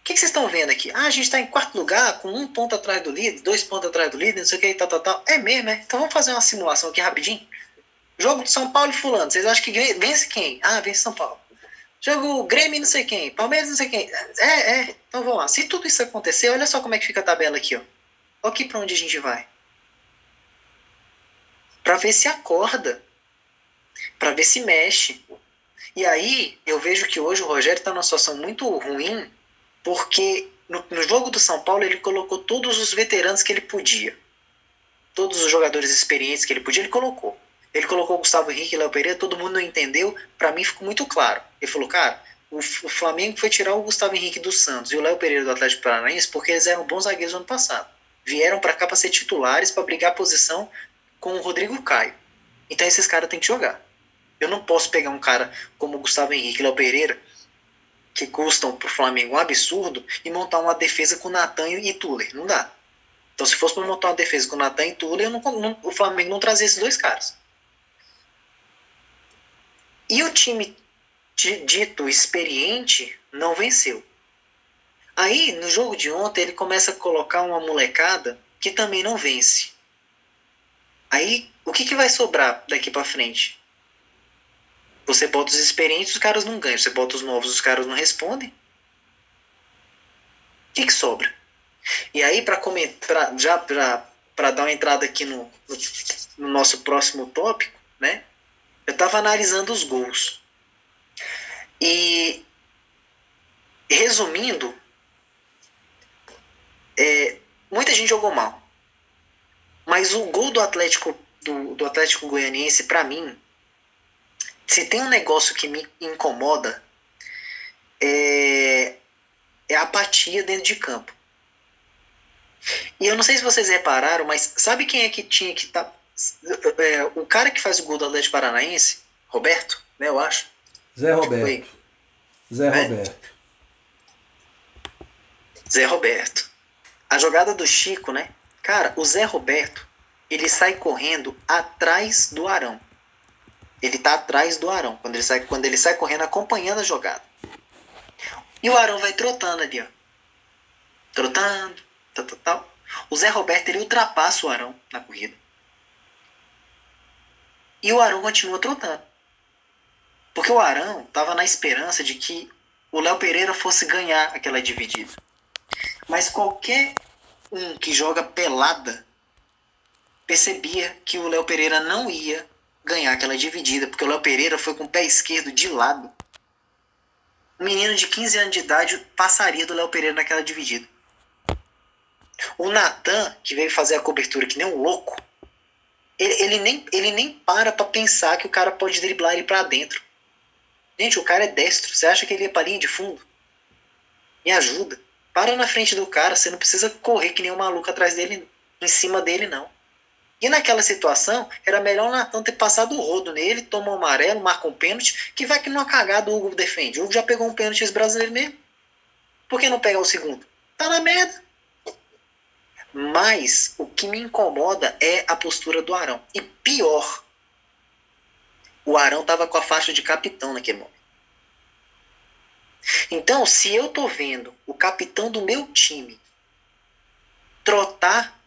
O que, que vocês estão vendo aqui? Ah, a gente está em quarto lugar, com um ponto atrás do líder, dois pontos atrás do líder, não sei o que, tal, tal, tal. É mesmo, né? Então vamos fazer uma simulação aqui rapidinho. Jogo de São Paulo e Fulano, vocês acham que vence quem? Ah, vence São Paulo. Jogo Grêmio não sei quem, Palmeiras não sei quem. É, é. Então vamos lá. Se tudo isso acontecer, olha só como é que fica a tabela aqui, ó. Olha aqui para onde a gente vai. Para ver se acorda. Para ver se mexe. E aí eu vejo que hoje o Rogério está numa situação muito ruim, porque no, no, jogo do São Paulo ele colocou todos os veteranos que ele podia. Todos os jogadores experientes que ele podia, ele colocou. Ele colocou Gustavo Henrique e Léo Pereira, todo mundo não entendeu. Para mim ficou muito claro. Ele falou, cara, o, o Flamengo foi tirar o Gustavo Henrique do Santos e o Léo Pereira do Atlético Paranaense porque eles eram bons zagueiros no ano passado. Vieram para cá para ser titulares, para brigar posição com o Rodrigo Caio. Então esses caras têm que jogar. Eu não posso pegar um cara como o Gustavo Henrique Léo Pereira, que custam pro Flamengo um absurdo, e montar uma defesa com Natan e Tuller. Não dá. Então, se fosse para montar uma defesa com Natan e Tuller, não, não, o Flamengo não trazia esses dois caras. E o time dito experiente não venceu. Aí, no jogo de ontem, ele começa a colocar uma molecada que também não vence. Aí, o que, que vai sobrar daqui para frente? Você bota os experientes, os caras não ganham. Você bota os novos, os caras não respondem. O que, que sobra? E aí, para comentar, já para dar uma entrada aqui no, no, no nosso próximo tópico, né? eu estava analisando os gols. E, resumindo, é, muita gente jogou mal. Mas o gol do Atlético, do, do Atlético Goianiense, para mim, se tem um negócio que me incomoda, é, é a apatia dentro de campo. E eu não sei se vocês repararam, mas sabe quem é que tinha que estar. Tá, é, o cara que faz o gol do Atlético Paranaense, Roberto, né, eu acho. Zé Roberto. Zé é. Roberto. Zé Roberto. A jogada do Chico, né? Cara, o Zé Roberto, ele sai correndo atrás do Arão. Ele tá atrás do Arão, quando ele sai, quando ele sai correndo acompanhando a jogada. E o Arão vai trotando ali, ó. Trotando, tal, tal, tal. O Zé Roberto, ele ultrapassa o Arão na corrida. E o Arão continua trotando. Porque o Arão estava na esperança de que o Léo Pereira fosse ganhar aquela dividida. Mas qualquer um que joga pelada percebia que o Léo Pereira não ia ganhar aquela dividida, porque o Léo Pereira foi com o pé esquerdo de lado. Um menino de 15 anos de idade passaria do Léo Pereira naquela dividida. O Natan, que veio fazer a cobertura que nem um louco, ele, ele, nem, ele nem para pra pensar que o cara pode driblar ele pra dentro. Gente, o cara é destro. Você acha que ele ia pra linha de fundo? Me ajuda. Para na frente do cara, você não precisa correr que nem um maluco atrás dele, em cima dele, não. E naquela situação, era melhor o Natan ter passado o rodo nele, tomou amarelo, marca um pênalti, que vai que numa cagada o Hugo defende. O Hugo já pegou um pênalti brasileiro mesmo. Por que não pegar o segundo? Tá na merda. Mas o que me incomoda é a postura do Arão. E pior, o Arão tava com a faixa de capitão naquele momento. Então, se eu tô vendo o capitão do meu time trotar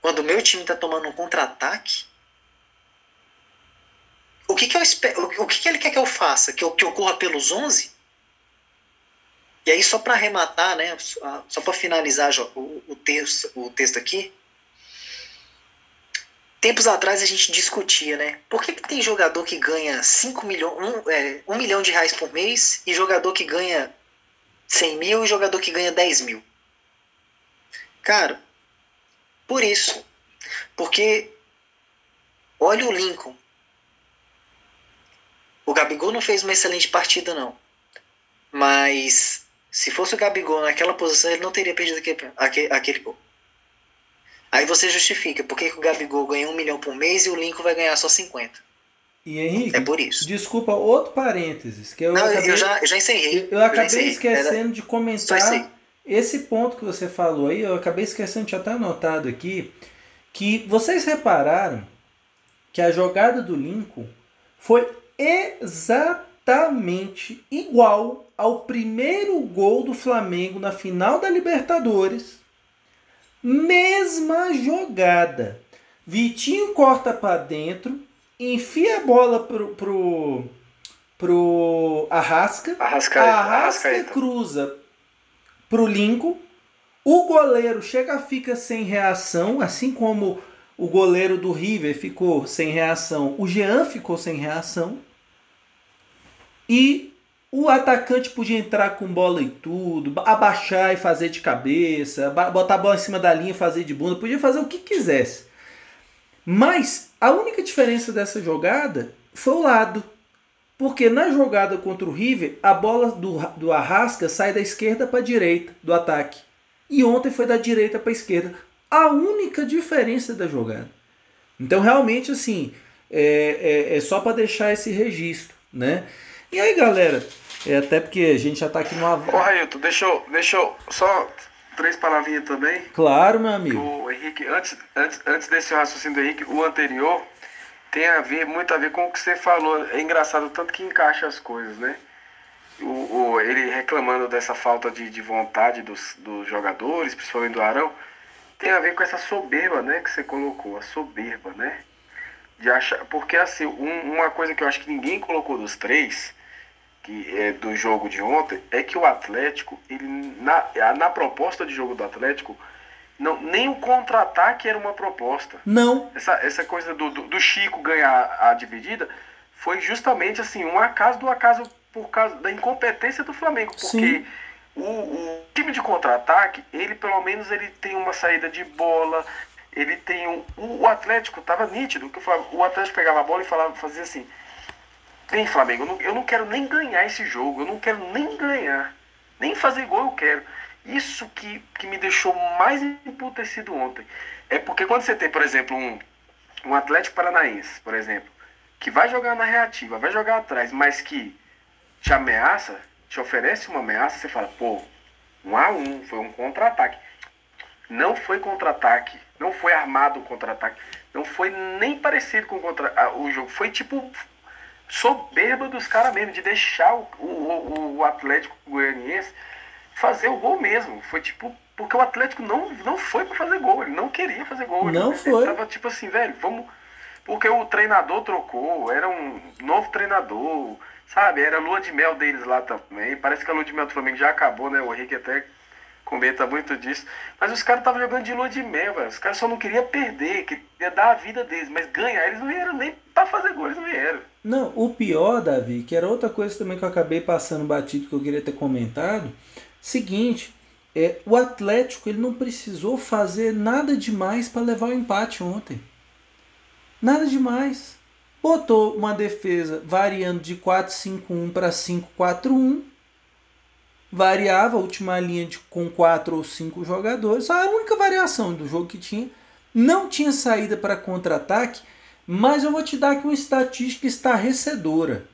quando o meu time tá tomando um contra-ataque, o que, que eu espero, o que, que ele quer que eu faça? Que eu, que eu corra pelos 11? E aí, só para arrematar, né, só para finalizar o, o, texto, o texto aqui, tempos atrás a gente discutia, né? Por que, que tem jogador que ganha 5 milhões, 1 é, um milhão de reais por mês e jogador que ganha 100 mil e jogador que ganha 10 mil? Cara, por isso. Porque olha o Lincoln. O Gabigol não fez uma excelente partida, não. Mas se fosse o Gabigol naquela posição, ele não teria perdido aquele, aquele, aquele gol. Aí você justifica por que, o Gabigol ganha um milhão por mês e o Lincoln vai ganhar só 50. E Henrique, é por isso. Desculpa, outro parênteses. Que eu não, acabei, eu já, eu já encerrei. Eu, eu acabei encerrei. esquecendo Era... de comentar esse ponto que você falou aí. Eu acabei esquecendo de estar anotado aqui. Que vocês repararam que a jogada do Lincoln foi exatamente igual ao primeiro gol do Flamengo na final da Libertadores Mesma jogada. Vitinho corta para dentro, enfia a bola pro, pro, pro Arrasca. Arrasca, Arrasca, Arrasca cruza pro Lincoln. O goleiro chega, fica sem reação, assim como o goleiro do River ficou sem reação, o Jean ficou sem reação. E o atacante podia entrar com bola e tudo, abaixar e fazer de cabeça, botar a bola em cima da linha e fazer de bunda, podia fazer o que quisesse. Mas a única diferença dessa jogada foi o lado. Porque na jogada contra o River, a bola do, do Arrasca sai da esquerda para a direita do ataque. E ontem foi da direita para a esquerda. A única diferença da jogada. Então, realmente, assim, é, é, é só para deixar esse registro, né? E aí, galera, é até porque a gente já tá aqui numa. Ô, Railton, deixa eu, deixa eu só três palavrinhas também. Claro, meu amigo. O Henrique, antes, antes, antes desse raciocínio do Henrique, o anterior tem a ver, muito a ver com o que você falou. É engraçado tanto que encaixa as coisas, né? O, o, ele reclamando dessa falta de, de vontade dos, dos jogadores, principalmente do Arão, tem a ver com essa soberba, né, que você colocou, a soberba, né? De achar, porque assim, um, uma coisa que eu acho que ninguém colocou dos três que é do jogo de ontem é que o Atlético, ele, na, na proposta de jogo do Atlético, não, nem o contra-ataque era uma proposta. Não. Essa, essa coisa do, do, do, Chico ganhar a dividida foi justamente assim, um acaso do acaso por causa da incompetência do Flamengo. Porque o, o, time de contra-ataque, ele pelo menos ele tem uma saída de bola, ele tem um. O, o Atlético estava nítido, que o, o Atlético pegava a bola e falava, fazia assim Vem, Flamengo, eu não, eu não quero nem ganhar esse jogo, eu não quero nem ganhar. Nem fazer gol eu quero. Isso que, que me deixou mais emputecido ontem. É porque quando você tem, por exemplo, um, um Atlético Paranaense, por exemplo, que vai jogar na reativa, vai jogar atrás, mas que te ameaça, te oferece uma ameaça, você fala, pô, um a um, foi um contra-ataque. Não foi contra-ataque, não foi armado o contra-ataque, não foi nem parecido com contra o jogo. Foi tipo soberba dos caras mesmo, de deixar o, o, o Atlético Goianiense fazer o gol mesmo. Foi tipo, porque o Atlético não, não foi para fazer gol, ele não queria fazer gol. Não ele, foi. Ele tava tipo assim, velho, vamos. Porque o treinador trocou, era um novo treinador, sabe? Era a lua de mel deles lá também. Parece que a lua de mel do Flamengo já acabou, né? O Henrique até comenta muito disso. Mas os caras estavam jogando de lua de mel, velho. Os caras só não queriam perder, queria dar a vida deles. Mas ganhar, eles não vieram nem pra fazer gol, eles não vieram. Não, o pior, Davi, que era outra coisa também que eu acabei passando batido que eu queria ter comentado. Seguinte, é, o Atlético ele não precisou fazer nada demais para levar o empate ontem. Nada demais. Botou uma defesa variando de 4-5-1 para 5-4-1 variava a última linha de, com quatro ou cinco jogadores. A única variação do jogo que tinha. Não tinha saída para contra-ataque, mas eu vou te dar aqui uma estatística estarrecedora.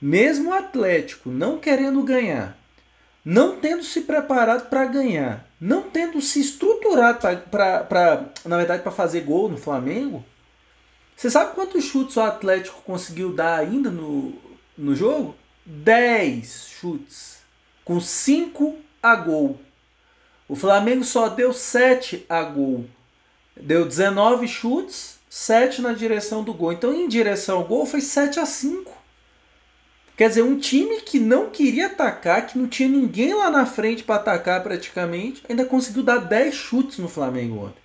Mesmo o Atlético não querendo ganhar, não tendo se preparado para ganhar, não tendo se estruturado para, na verdade, para fazer gol no Flamengo. Você sabe quantos chutes o Atlético conseguiu dar ainda no, no jogo? 10 chutes, com 5 a gol. O Flamengo só deu 7 a gol. Deu 19 chutes, 7 na direção do gol. Então, em direção ao gol, foi 7 a 5. Quer dizer, um time que não queria atacar, que não tinha ninguém lá na frente para atacar praticamente, ainda conseguiu dar 10 chutes no Flamengo ontem.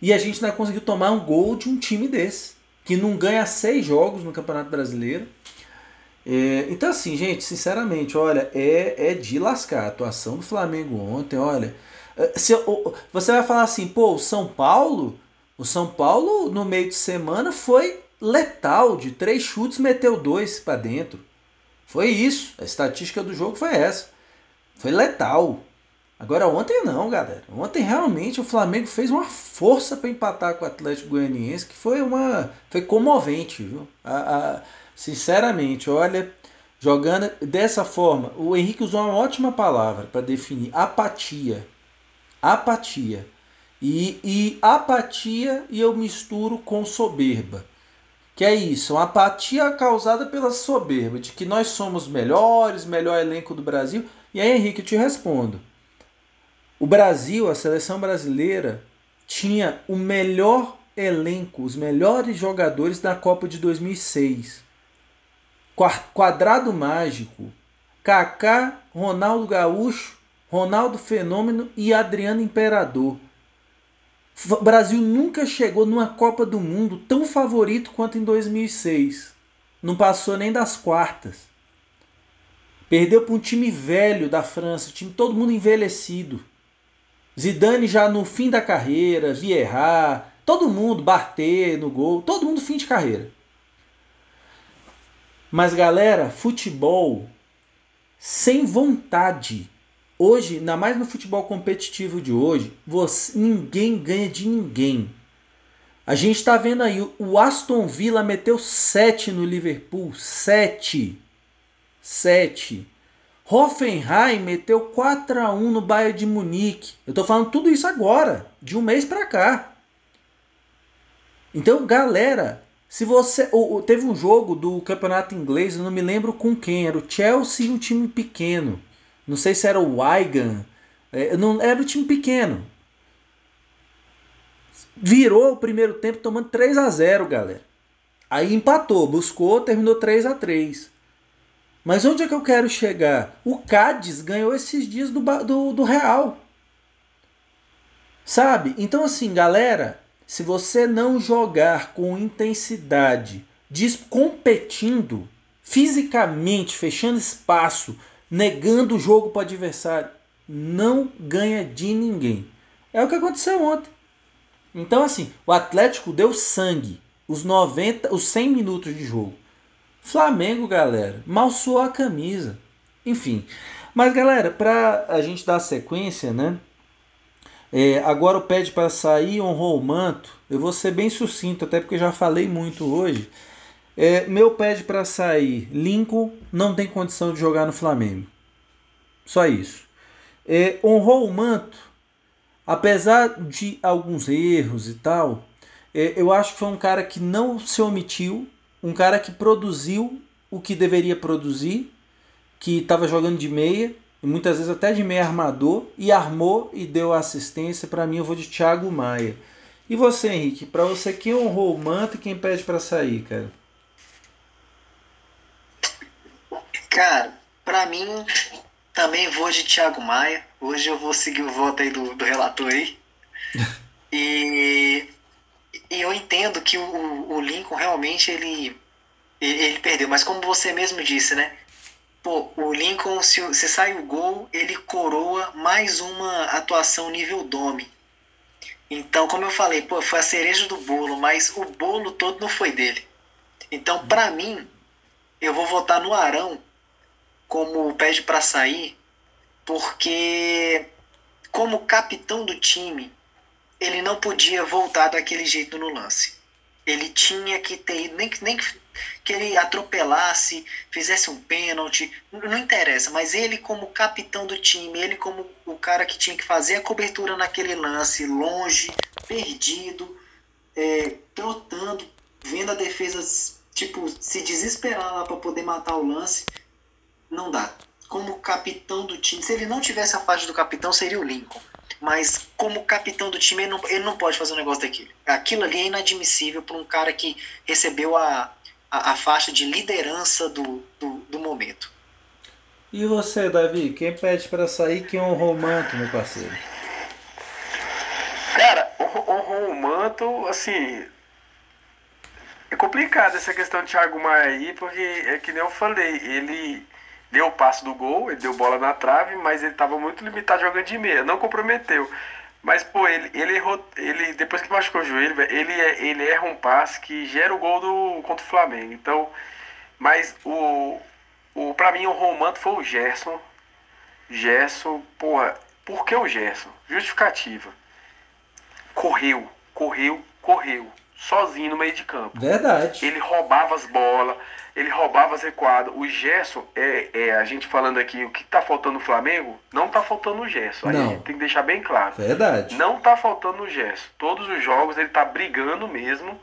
E a gente ainda conseguiu tomar um gol de um time desse, que não ganha seis jogos no Campeonato Brasileiro. É, então, assim, gente, sinceramente, olha, é, é de lascar a atuação do Flamengo ontem, olha. É, se, você vai falar assim, pô, o São Paulo, o São Paulo no meio de semana foi letal, de três chutes meteu dois para dentro. Foi isso. A estatística do jogo foi essa. Foi letal. Agora ontem não, galera. Ontem realmente o Flamengo fez uma força para empatar com o Atlético Goianiense, que foi uma foi comovente, viu? A, a, sinceramente, olha, jogando dessa forma, o Henrique usou uma ótima palavra para definir apatia. Apatia. E, e apatia e eu misturo com soberba. Que é isso, uma apatia causada pela soberba, de que nós somos melhores, melhor elenco do Brasil. E aí, Henrique, eu te respondo. O Brasil, a seleção brasileira, tinha o melhor elenco, os melhores jogadores da Copa de 2006. Quadrado mágico, Kaká, Ronaldo Gaúcho, Ronaldo Fenômeno e Adriano Imperador. O Brasil nunca chegou numa Copa do Mundo tão favorito quanto em 2006. Não passou nem das quartas. Perdeu para um time velho da França, time todo mundo envelhecido. Zidane já no fim da carreira, Vieira, todo mundo, Barté no gol, todo mundo fim de carreira. Mas galera, futebol sem vontade Hoje, ainda mais no futebol competitivo de hoje, você, ninguém ganha de ninguém. A gente está vendo aí, o Aston Villa meteu 7 no Liverpool. 7. 7. Hoffenheim meteu 4 a 1 no Bayern de Munique. Eu estou falando tudo isso agora, de um mês para cá. Então, galera, se você. Teve um jogo do campeonato inglês, eu não me lembro com quem, era o Chelsea e um time pequeno. Não sei se era o Wigan. É, não, era um time pequeno. Virou o primeiro tempo tomando 3 a 0 galera. Aí empatou, buscou, terminou 3 a 3 Mas onde é que eu quero chegar? O Cádiz ganhou esses dias do, do, do Real. Sabe? Então, assim, galera, se você não jogar com intensidade, competindo fisicamente, fechando espaço, negando o jogo para o adversário, não ganha de ninguém. É o que aconteceu ontem. Então assim, o Atlético deu sangue os 90, os 100 minutos de jogo. Flamengo, galera, mal suou a camisa. Enfim. Mas galera, para a gente dar sequência, né? É, agora o pede para sair, honrou o manto. Eu vou ser bem sucinto, até porque já falei muito hoje. É, meu pede para sair. Lincoln não tem condição de jogar no Flamengo. Só isso. É, honrou o manto, apesar de alguns erros e tal. É, eu acho que foi um cara que não se omitiu, um cara que produziu o que deveria produzir, que estava jogando de meia, e muitas vezes até de meia armador, e armou e deu assistência. Para mim, eu vou de Thiago Maia. E você, Henrique? Para você, quem honrou o manto e quem pede para sair, cara? Cara, para mim também vou de Thiago Maia. Hoje eu vou seguir o voto aí do, do relator aí. e, e eu entendo que o, o Lincoln realmente ele, ele, ele perdeu. Mas como você mesmo disse, né? Pô, o Lincoln, se, se sai o gol, ele coroa mais uma atuação nível Dome. Então, como eu falei, pô, foi a cereja do bolo, mas o bolo todo não foi dele. Então, para mim, eu vou votar no Arão como pede para sair, porque como capitão do time, ele não podia voltar daquele jeito no lance. Ele tinha que ter ido, nem, nem que ele atropelasse, fizesse um pênalti, não interessa, mas ele como capitão do time, ele como o cara que tinha que fazer a cobertura naquele lance, longe, perdido, é, trotando, vendo a defesa tipo se desesperar lá para poder matar o lance, não dá. Como capitão do time, se ele não tivesse a faixa do capitão, seria o Lincoln. Mas como capitão do time, ele não, ele não pode fazer um negócio daquilo. Aquilo ali é inadmissível para um cara que recebeu a, a, a faixa de liderança do, do, do, momento. E você, Davi, quem pede para sair, quem honrou o manto, meu parceiro? Cara, honrou o manto, assim. É complicado essa questão de Thiago Maia aí, porque é que nem eu falei, ele deu o passo do gol, ele deu bola na trave, mas ele estava muito limitado jogando de meia, não comprometeu. Mas, pô, ele, ele errou. Ele, depois que machucou o joelho, ele, é, ele erra um passe que gera o gol do, contra o Flamengo. Então. Mas o. o pra mim, o Romanto foi o Gerson. Gerson, porra, por que o Gerson? Justificativa. Correu, correu, correu. Sozinho no meio de campo. Verdade. Ele roubava as bolas ele roubava as recuadas. O Gerson, é, é, a gente falando aqui, o que tá faltando no Flamengo, não tá faltando o Gerson. Aí não. tem que deixar bem claro. Verdade. Não tá faltando o Gerson. Todos os jogos ele tá brigando mesmo.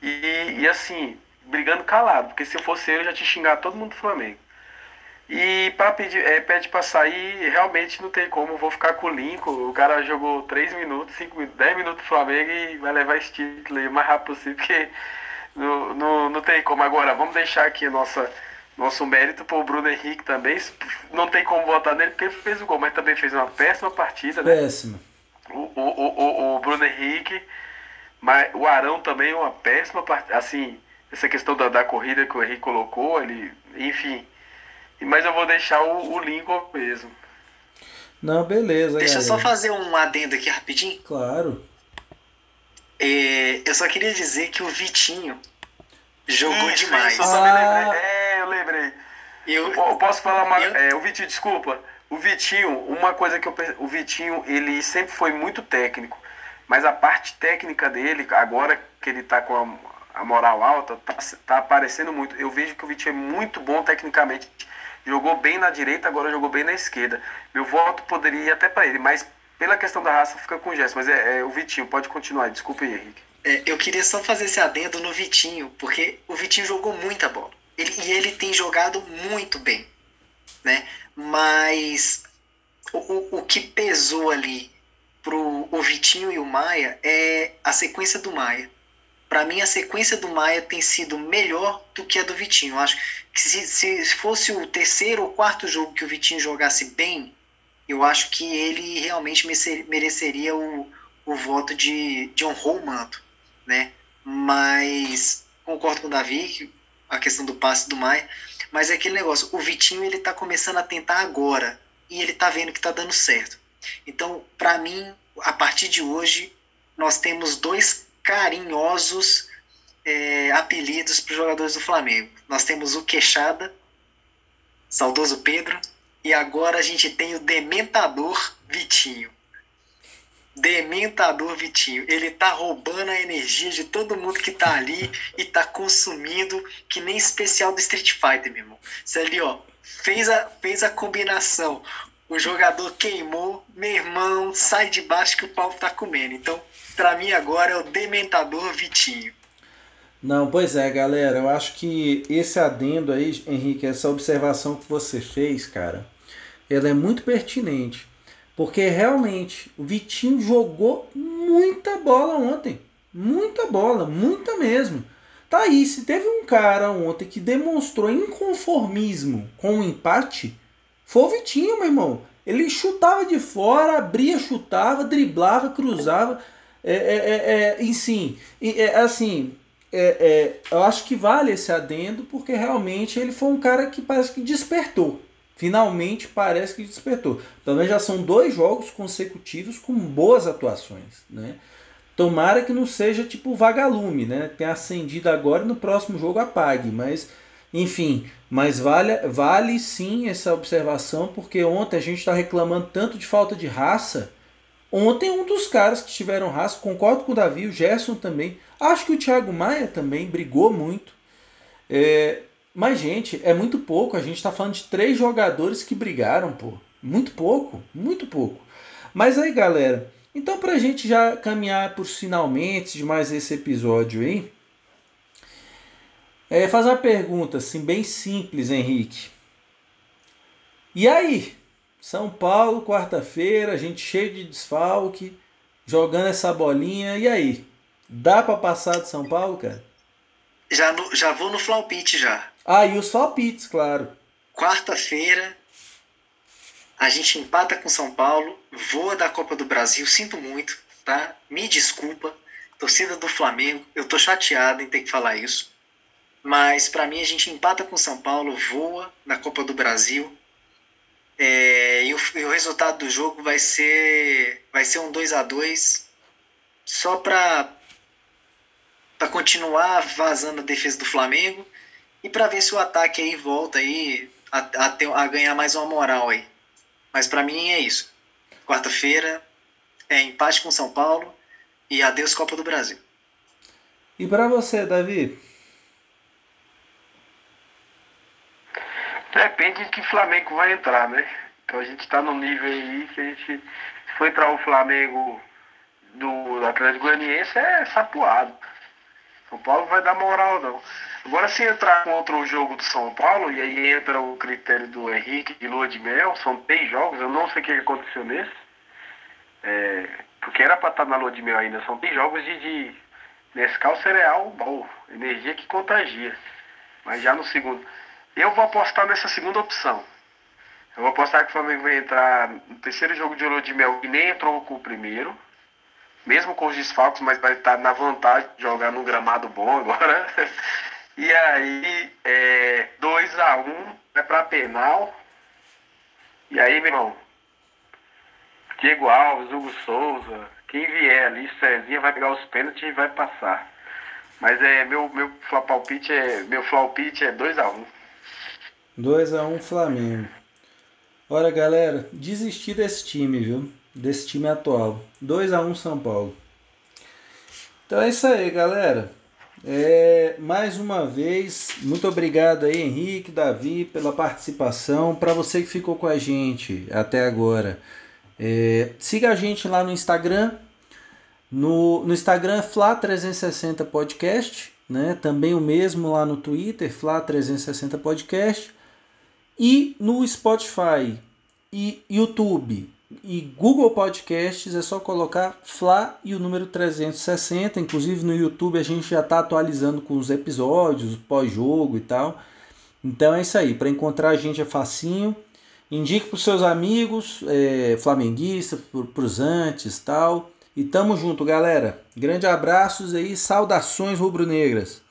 E, e assim, brigando calado. Porque se fosse eu, eu já tinha xingado todo mundo do Flamengo. E para pedir, é, pede para sair, realmente não tem como, vou ficar com o Lincoln. O cara jogou 3 minutos, 5 minutos, 10 minutos do Flamengo e vai levar esse título aí o mais rápido possível, porque não, não, não tem como. Agora, vamos deixar aqui nossa, nosso mérito para o Bruno Henrique também. Não tem como votar nele porque fez o gol, mas também fez uma péssima partida. Né? Péssima. O, o, o, o Bruno Henrique, mas o Arão também uma péssima partida. Assim, essa questão da, da corrida que o Henrique colocou, ele, enfim. Mas eu vou deixar o, o Lincoln mesmo. Não, beleza. Deixa eu só fazer um adendo aqui rapidinho. Claro. É, eu só queria dizer que o Vitinho jogou isso, demais. Isso, eu ah. lembrei. É, eu lembrei. Eu, eu posso falar uma. Eu... É, o Vitinho, desculpa. O Vitinho, uma coisa que eu O Vitinho, ele sempre foi muito técnico. Mas a parte técnica dele, agora que ele tá com a, a moral alta, tá, tá aparecendo muito. Eu vejo que o Vitinho é muito bom tecnicamente. Jogou bem na direita, agora jogou bem na esquerda. Meu voto poderia ir até para ele, mas pela questão da raça fica com o Gerson, mas é, é, o Vitinho, pode continuar, desculpa aí, Henrique. É, eu queria só fazer esse adendo no Vitinho, porque o Vitinho jogou muita bola. Ele, e ele tem jogado muito bem, né? Mas o, o, o que pesou ali pro o Vitinho e o Maia é a sequência do Maia. Para mim, a sequência do Maia tem sido melhor do que a do Vitinho. Eu acho que se, se fosse o terceiro ou quarto jogo que o Vitinho jogasse bem, eu acho que ele realmente mereceria o, o voto de, de honrou o manto, né? Mas concordo com o Davi, a questão do passe do Maia, mas é aquele negócio, o Vitinho ele tá começando a tentar agora e ele tá vendo que tá dando certo. Então, para mim, a partir de hoje, nós temos dois carinhosos é, apelidos para os jogadores do Flamengo. Nós temos o Queixada, saudoso Pedro, e agora a gente tem o Dementador Vitinho. Dementador Vitinho. Ele tá roubando a energia de todo mundo que tá ali e tá consumindo que nem especial do Street Fighter, meu irmão. Você ali, ó, fez a, fez a combinação. O jogador queimou, meu irmão, sai de baixo que o pau tá comendo. Então, pra mim agora é o Dementador Vitinho. Não, pois é, galera. Eu acho que esse adendo aí, Henrique, essa observação que você fez, cara, ela é muito pertinente. Porque realmente o Vitinho jogou muita bola ontem. Muita bola, muita mesmo. Tá aí, se teve um cara ontem que demonstrou inconformismo com o empate, foi o Vitinho, meu irmão. Ele chutava de fora, abria, chutava, driblava, cruzava. É, é, é, é enfim, é, assim, é, é, eu acho que vale esse adendo porque realmente ele foi um cara que parece que despertou. Finalmente parece que despertou. Também já são dois jogos consecutivos com boas atuações, né? Tomara que não seja tipo vagalume, né? Tenha acendido agora e no próximo jogo apague, mas enfim, mas vale, vale sim essa observação, porque ontem a gente está reclamando tanto de falta de raça Ontem um dos caras que tiveram raça, concordo com o Davi, o Gerson também. Acho que o Thiago Maia também brigou muito. É, mas, gente, é muito pouco. A gente está falando de três jogadores que brigaram, pô. Muito pouco, muito pouco. Mas aí, galera, então para a gente já caminhar por finalmente de mais esse episódio aí, é fazer uma pergunta assim, bem simples, Henrique. E aí? São Paulo, quarta-feira, a gente cheio de desfalque, jogando essa bolinha. E aí? Dá para passar de São Paulo, cara? Já, no, já vou no Flaupite já. Ah, e os Flaupits, claro. Quarta-feira, a gente empata com São Paulo, voa da Copa do Brasil, sinto muito, tá? Me desculpa, torcida do Flamengo, eu tô chateado em ter que falar isso. Mas para mim a gente empata com São Paulo, voa na Copa do Brasil, é, e, o, e, o, resultado do jogo vai ser vai ser um 2 a 2 só para continuar vazando a defesa do Flamengo e para ver se o ataque aí volta aí a, a, ter, a ganhar mais uma moral aí. Mas para mim é isso. Quarta-feira é empate com São Paulo e adeus Copa do Brasil. E para você, Davi? Depende de que Flamengo vai entrar, né? Então a gente está no nível aí que a gente. Se for entrar o Flamengo do Atlético Goianiense é sapuado. São Paulo vai dar moral não. Agora se entrar contra o jogo do São Paulo, e aí entra o critério do Henrique de Lua de Mel, são três jogos, eu não sei o que aconteceu nesse. É, porque era para estar tá na Lua de Mel ainda, são três jogos de, de Nescau cereal bom, energia que contagia. Mas já no segundo. Eu vou apostar nessa segunda opção. Eu vou apostar que o Flamengo vai entrar no terceiro jogo de Ouro de Mel e nem entrou com o primeiro. Mesmo com os desfalques, mas vai estar na vantagem de jogar num gramado bom agora. E aí, 2 é, a 1 um, é pra penal. E aí, meu irmão, Diego Alves, Hugo Souza, quem vier ali, Cezinha vai pegar os pênaltis e vai passar. Mas é meu meu palpite é meu palpite é 2 a 1. Um. 2 a 1 um Flamengo. Olha, galera, desistir desse time, viu? Desse time atual. 2 a 1 um São Paulo. Então é isso aí, galera. É, mais uma vez, muito obrigado aí, Henrique, Davi, pela participação. Para você que ficou com a gente até agora, é, siga a gente lá no Instagram. No, no Instagram Fla360 Podcast, né? Também o mesmo lá no Twitter, Fla360 Podcast. E no Spotify e YouTube e Google Podcasts é só colocar Fla e o número 360. Inclusive no YouTube a gente já está atualizando com os episódios, pós-jogo e tal. Então é isso aí. Para encontrar a gente é facinho. Indique para os seus amigos, é, flamenguistas, para os antes tal. E tamo junto, galera. Grande abraços aí, saudações rubro-negras.